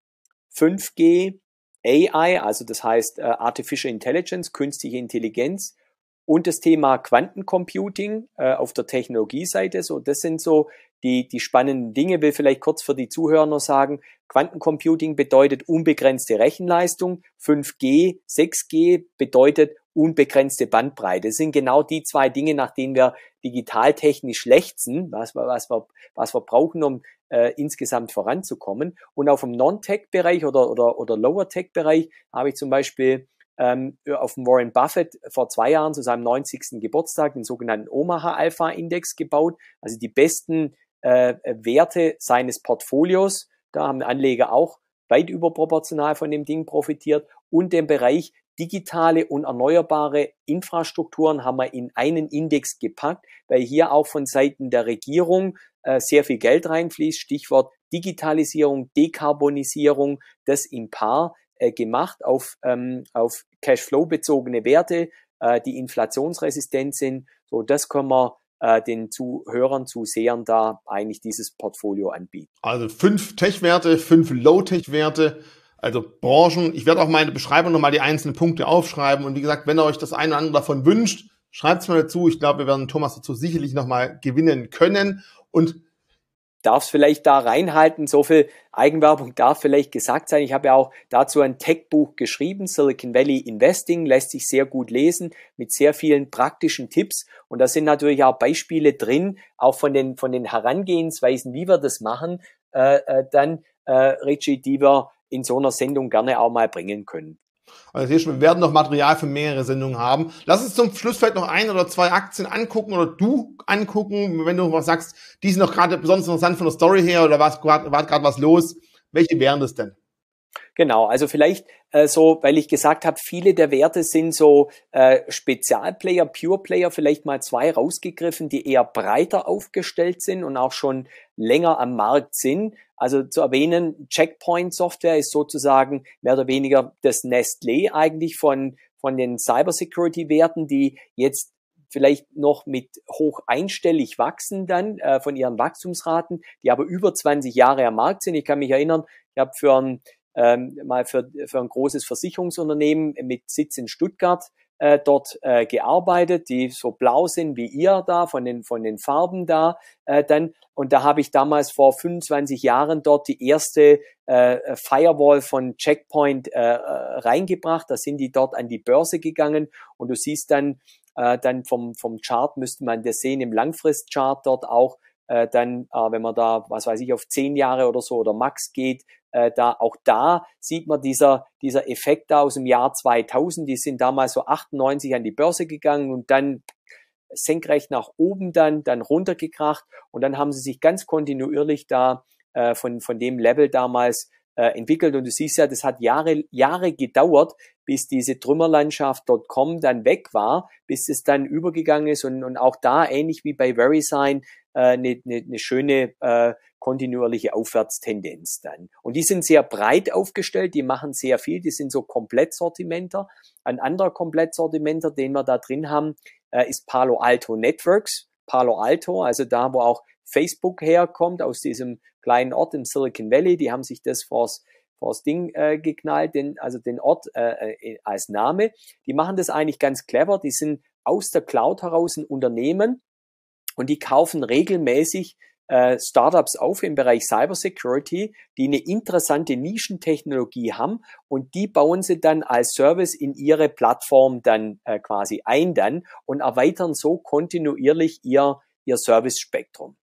5G, AI, also das heißt äh, Artificial Intelligence, künstliche Intelligenz, und das Thema Quantencomputing äh, auf der Technologieseite. So, das sind so die, die spannenden Dinge. Will vielleicht kurz für die Zuhörer noch sagen. Quantencomputing bedeutet unbegrenzte Rechenleistung. 5G, 6G bedeutet unbegrenzte Bandbreite. Das sind genau die zwei Dinge, nach denen wir digitaltechnisch lechzen, was wir, was wir, was wir brauchen, um äh, insgesamt voranzukommen. Und auf dem Non-Tech-Bereich oder, oder, oder Lower-Tech-Bereich habe ich zum Beispiel ähm, auf dem Warren Buffett vor zwei Jahren zu seinem 90. Geburtstag den sogenannten Omaha Alpha Index gebaut, also die besten äh, Werte seines Portfolios. Da haben Anleger auch weit überproportional von dem Ding profitiert und den Bereich digitale und erneuerbare Infrastrukturen haben wir in einen Index gepackt, weil hier auch von Seiten der Regierung äh, sehr viel Geld reinfließt. Stichwort Digitalisierung, Dekarbonisierung, das im Paar äh, gemacht auf, ähm, auf Cashflow-bezogene Werte, äh, die inflationsresistent sind. So, das können wir äh, den Zuhörern, Zusehern da eigentlich dieses Portfolio anbieten. Also fünf Tech-Werte, fünf Low-Tech-Werte, also Branchen. Ich werde auch meine Beschreibung nochmal die einzelnen Punkte aufschreiben. Und wie gesagt, wenn ihr euch das eine oder andere davon wünscht, schreibt es mal dazu. Ich glaube, wir werden Thomas dazu sicherlich nochmal gewinnen können. Und darf es vielleicht da reinhalten. So viel Eigenwerbung darf vielleicht gesagt sein. Ich habe ja auch dazu ein Tech-Buch geschrieben, Silicon Valley Investing, lässt sich sehr gut lesen mit sehr vielen praktischen Tipps. Und da sind natürlich auch Beispiele drin, auch von den, von den Herangehensweisen, wie wir das machen, äh, äh, dann, äh, Richie, die wir in so einer Sendung gerne auch mal bringen können. Also hier schon, wir werden noch Material für mehrere Sendungen haben. Lass uns zum Schluss vielleicht noch ein oder zwei Aktien angucken oder du angucken, wenn du was sagst, die sind noch gerade besonders interessant von der Story her oder was war gerade was los. Welche wären das denn? Genau, also vielleicht äh, so, weil ich gesagt habe, viele der Werte sind so äh, Spezialplayer, Pure Player, vielleicht mal zwei rausgegriffen, die eher breiter aufgestellt sind und auch schon länger am Markt sind. Also zu erwähnen, Checkpoint Software ist sozusagen mehr oder weniger das Nestlé eigentlich von, von den Cybersecurity-Werten, die jetzt vielleicht noch mit hoch einstellig wachsen dann äh, von ihren Wachstumsraten, die aber über 20 Jahre am Markt sind. Ich kann mich erinnern, ich habe für ein ähm, mal für, für ein großes Versicherungsunternehmen mit Sitz in Stuttgart äh, dort äh, gearbeitet, die so blau sind wie ihr da, von den, von den Farben da äh, dann. Und da habe ich damals vor 25 Jahren dort die erste äh, Firewall von Checkpoint äh, äh, reingebracht. Da sind die dort an die Börse gegangen und du siehst dann, äh, dann vom, vom Chart müsste man das sehen, im Langfristchart dort auch, äh, dann, äh, wenn man da, was weiß ich, auf zehn Jahre oder so oder Max geht, äh, da auch da sieht man dieser dieser Effekt da aus dem Jahr 2000. Die sind damals so 98 an die Börse gegangen und dann senkrecht nach oben dann dann runtergekracht und dann haben sie sich ganz kontinuierlich da äh, von von dem Level damals äh, entwickelt. Und du siehst ja, das hat Jahre, Jahre gedauert, bis diese Trümmerlandschaft.com dann weg war, bis es dann übergegangen ist und, und auch da, ähnlich wie bei VeriSign, äh, eine, eine, eine schöne äh, kontinuierliche Aufwärtstendenz dann. Und die sind sehr breit aufgestellt, die machen sehr viel, die sind so Komplettsortimenter. Ein anderer Komplettsortimenter, den wir da drin haben, äh, ist Palo Alto Networks. Palo Alto, also da, wo auch Facebook herkommt, aus diesem kleinen Ort im Silicon Valley. Die haben sich das vors, vors Ding äh, geknallt, den, also den Ort äh, äh, als Name. Die machen das eigentlich ganz clever. Die sind aus der Cloud heraus ein Unternehmen und die kaufen regelmäßig äh, Startups auf im Bereich Cybersecurity, die eine interessante Nischentechnologie haben und die bauen sie dann als Service in ihre Plattform dann äh, quasi ein dann und erweitern so kontinuierlich ihr, ihr Service-Spektrum.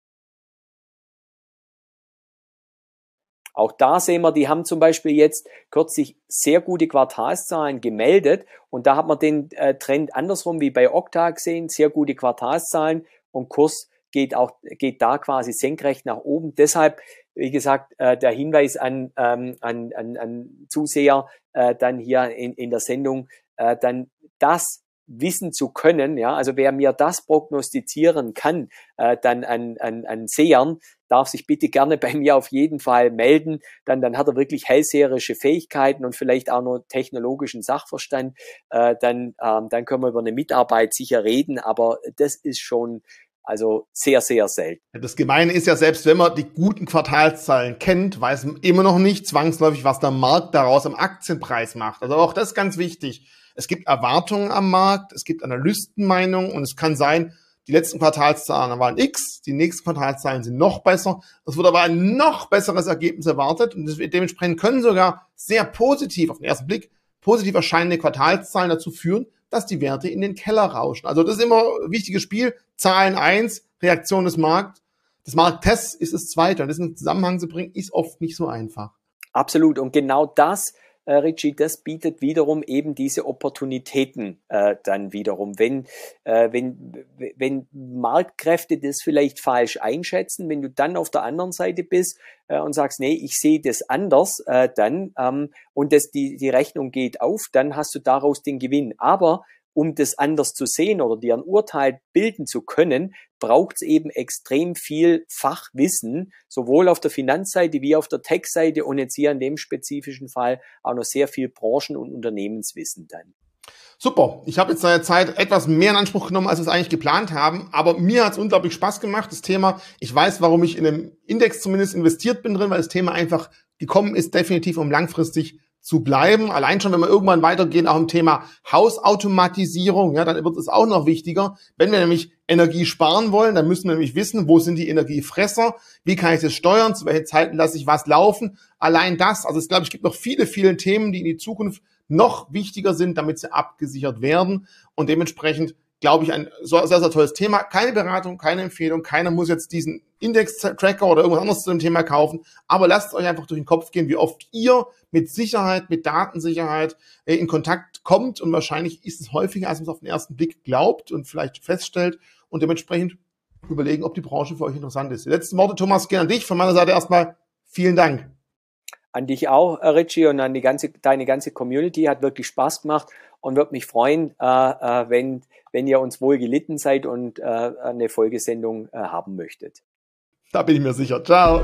Auch da sehen wir, die haben zum Beispiel jetzt kürzlich sehr gute Quartalszahlen gemeldet. Und da hat man den äh, Trend andersrum wie bei Okta gesehen, sehr gute Quartalszahlen. Und Kurs geht auch geht da quasi senkrecht nach oben. Deshalb, wie gesagt, äh, der Hinweis an, ähm, an, an, an Zuseher äh, dann hier in, in der Sendung, äh, dann das wissen zu können, ja, also wer mir das prognostizieren kann, äh, dann an, an, an Sehern, darf sich bitte gerne bei mir auf jeden Fall melden. Dann, dann hat er wirklich hellseherische Fähigkeiten und vielleicht auch noch technologischen Sachverstand. Äh, dann, ähm, dann können wir über eine Mitarbeit sicher reden, aber das ist schon also sehr, sehr selten. Das Gemeine ist ja, selbst wenn man die guten Quartalszahlen kennt, weiß man immer noch nicht zwangsläufig, was der Markt daraus am Aktienpreis macht. Also auch das ist ganz wichtig. Es gibt Erwartungen am Markt, es gibt Analystenmeinungen und es kann sein, die letzten Quartalszahlen waren X, die nächsten Quartalszahlen sind noch besser. Es wird aber ein noch besseres Ergebnis erwartet und dementsprechend können sogar sehr positiv, auf den ersten Blick, positiv erscheinende Quartalszahlen dazu führen, dass die Werte in den Keller rauschen. Also das ist immer ein wichtiges Spiel. Zahlen eins, Reaktion des Marktes. Das Markttests ist das zweite. Und das in Zusammenhang zu bringen, ist oft nicht so einfach. Absolut. Und genau das äh, Richie, das bietet wiederum eben diese Opportunitäten äh, dann wiederum. Wenn, äh, wenn, wenn Marktkräfte das vielleicht falsch einschätzen, wenn du dann auf der anderen Seite bist äh, und sagst, nee, ich sehe das anders, äh, dann ähm, und das, die, die Rechnung geht auf, dann hast du daraus den Gewinn. Aber um das anders zu sehen oder dir ein Urteil bilden zu können, braucht es eben extrem viel Fachwissen, sowohl auf der Finanzseite wie auf der Tech-Seite und jetzt hier in dem spezifischen Fall auch noch sehr viel Branchen- und Unternehmenswissen dann. Super. Ich habe jetzt seine Zeit etwas mehr in Anspruch genommen, als wir es eigentlich geplant haben. Aber mir hat es unglaublich Spaß gemacht, das Thema. Ich weiß, warum ich in einem Index zumindest investiert bin drin, weil das Thema einfach gekommen ist, definitiv um langfristig zu bleiben. Allein schon, wenn wir irgendwann weitergehen, auch im Thema Hausautomatisierung, ja, dann wird es auch noch wichtiger. Wenn wir nämlich Energie sparen wollen, dann müssen wir nämlich wissen, wo sind die Energiefresser, wie kann ich das steuern, zu welchen Zeiten lasse ich was laufen. Allein das, also ich glaube, es gibt noch viele, viele Themen, die in die Zukunft noch wichtiger sind, damit sie abgesichert werden. Und dementsprechend glaube ich, ein sehr, sehr tolles Thema. Keine Beratung, keine Empfehlung. Keiner muss jetzt diesen Index-Tracker oder irgendwas anderes zu dem Thema kaufen. Aber lasst euch einfach durch den Kopf gehen, wie oft ihr mit Sicherheit, mit Datensicherheit äh, in Kontakt kommt. Und wahrscheinlich ist es häufiger, als man es auf den ersten Blick glaubt und vielleicht feststellt. Und dementsprechend überlegen, ob die Branche für euch interessant ist. Die letzten Worte, Thomas, gehen an dich. Von meiner Seite erstmal vielen Dank. An dich auch, Richie, und an die ganze, deine ganze Community. Hat wirklich Spaß gemacht und würde mich freuen, äh, äh, wenn, wenn ihr uns wohl gelitten seid und äh, eine Folgesendung haben möchtet. Da bin ich mir sicher. Ciao.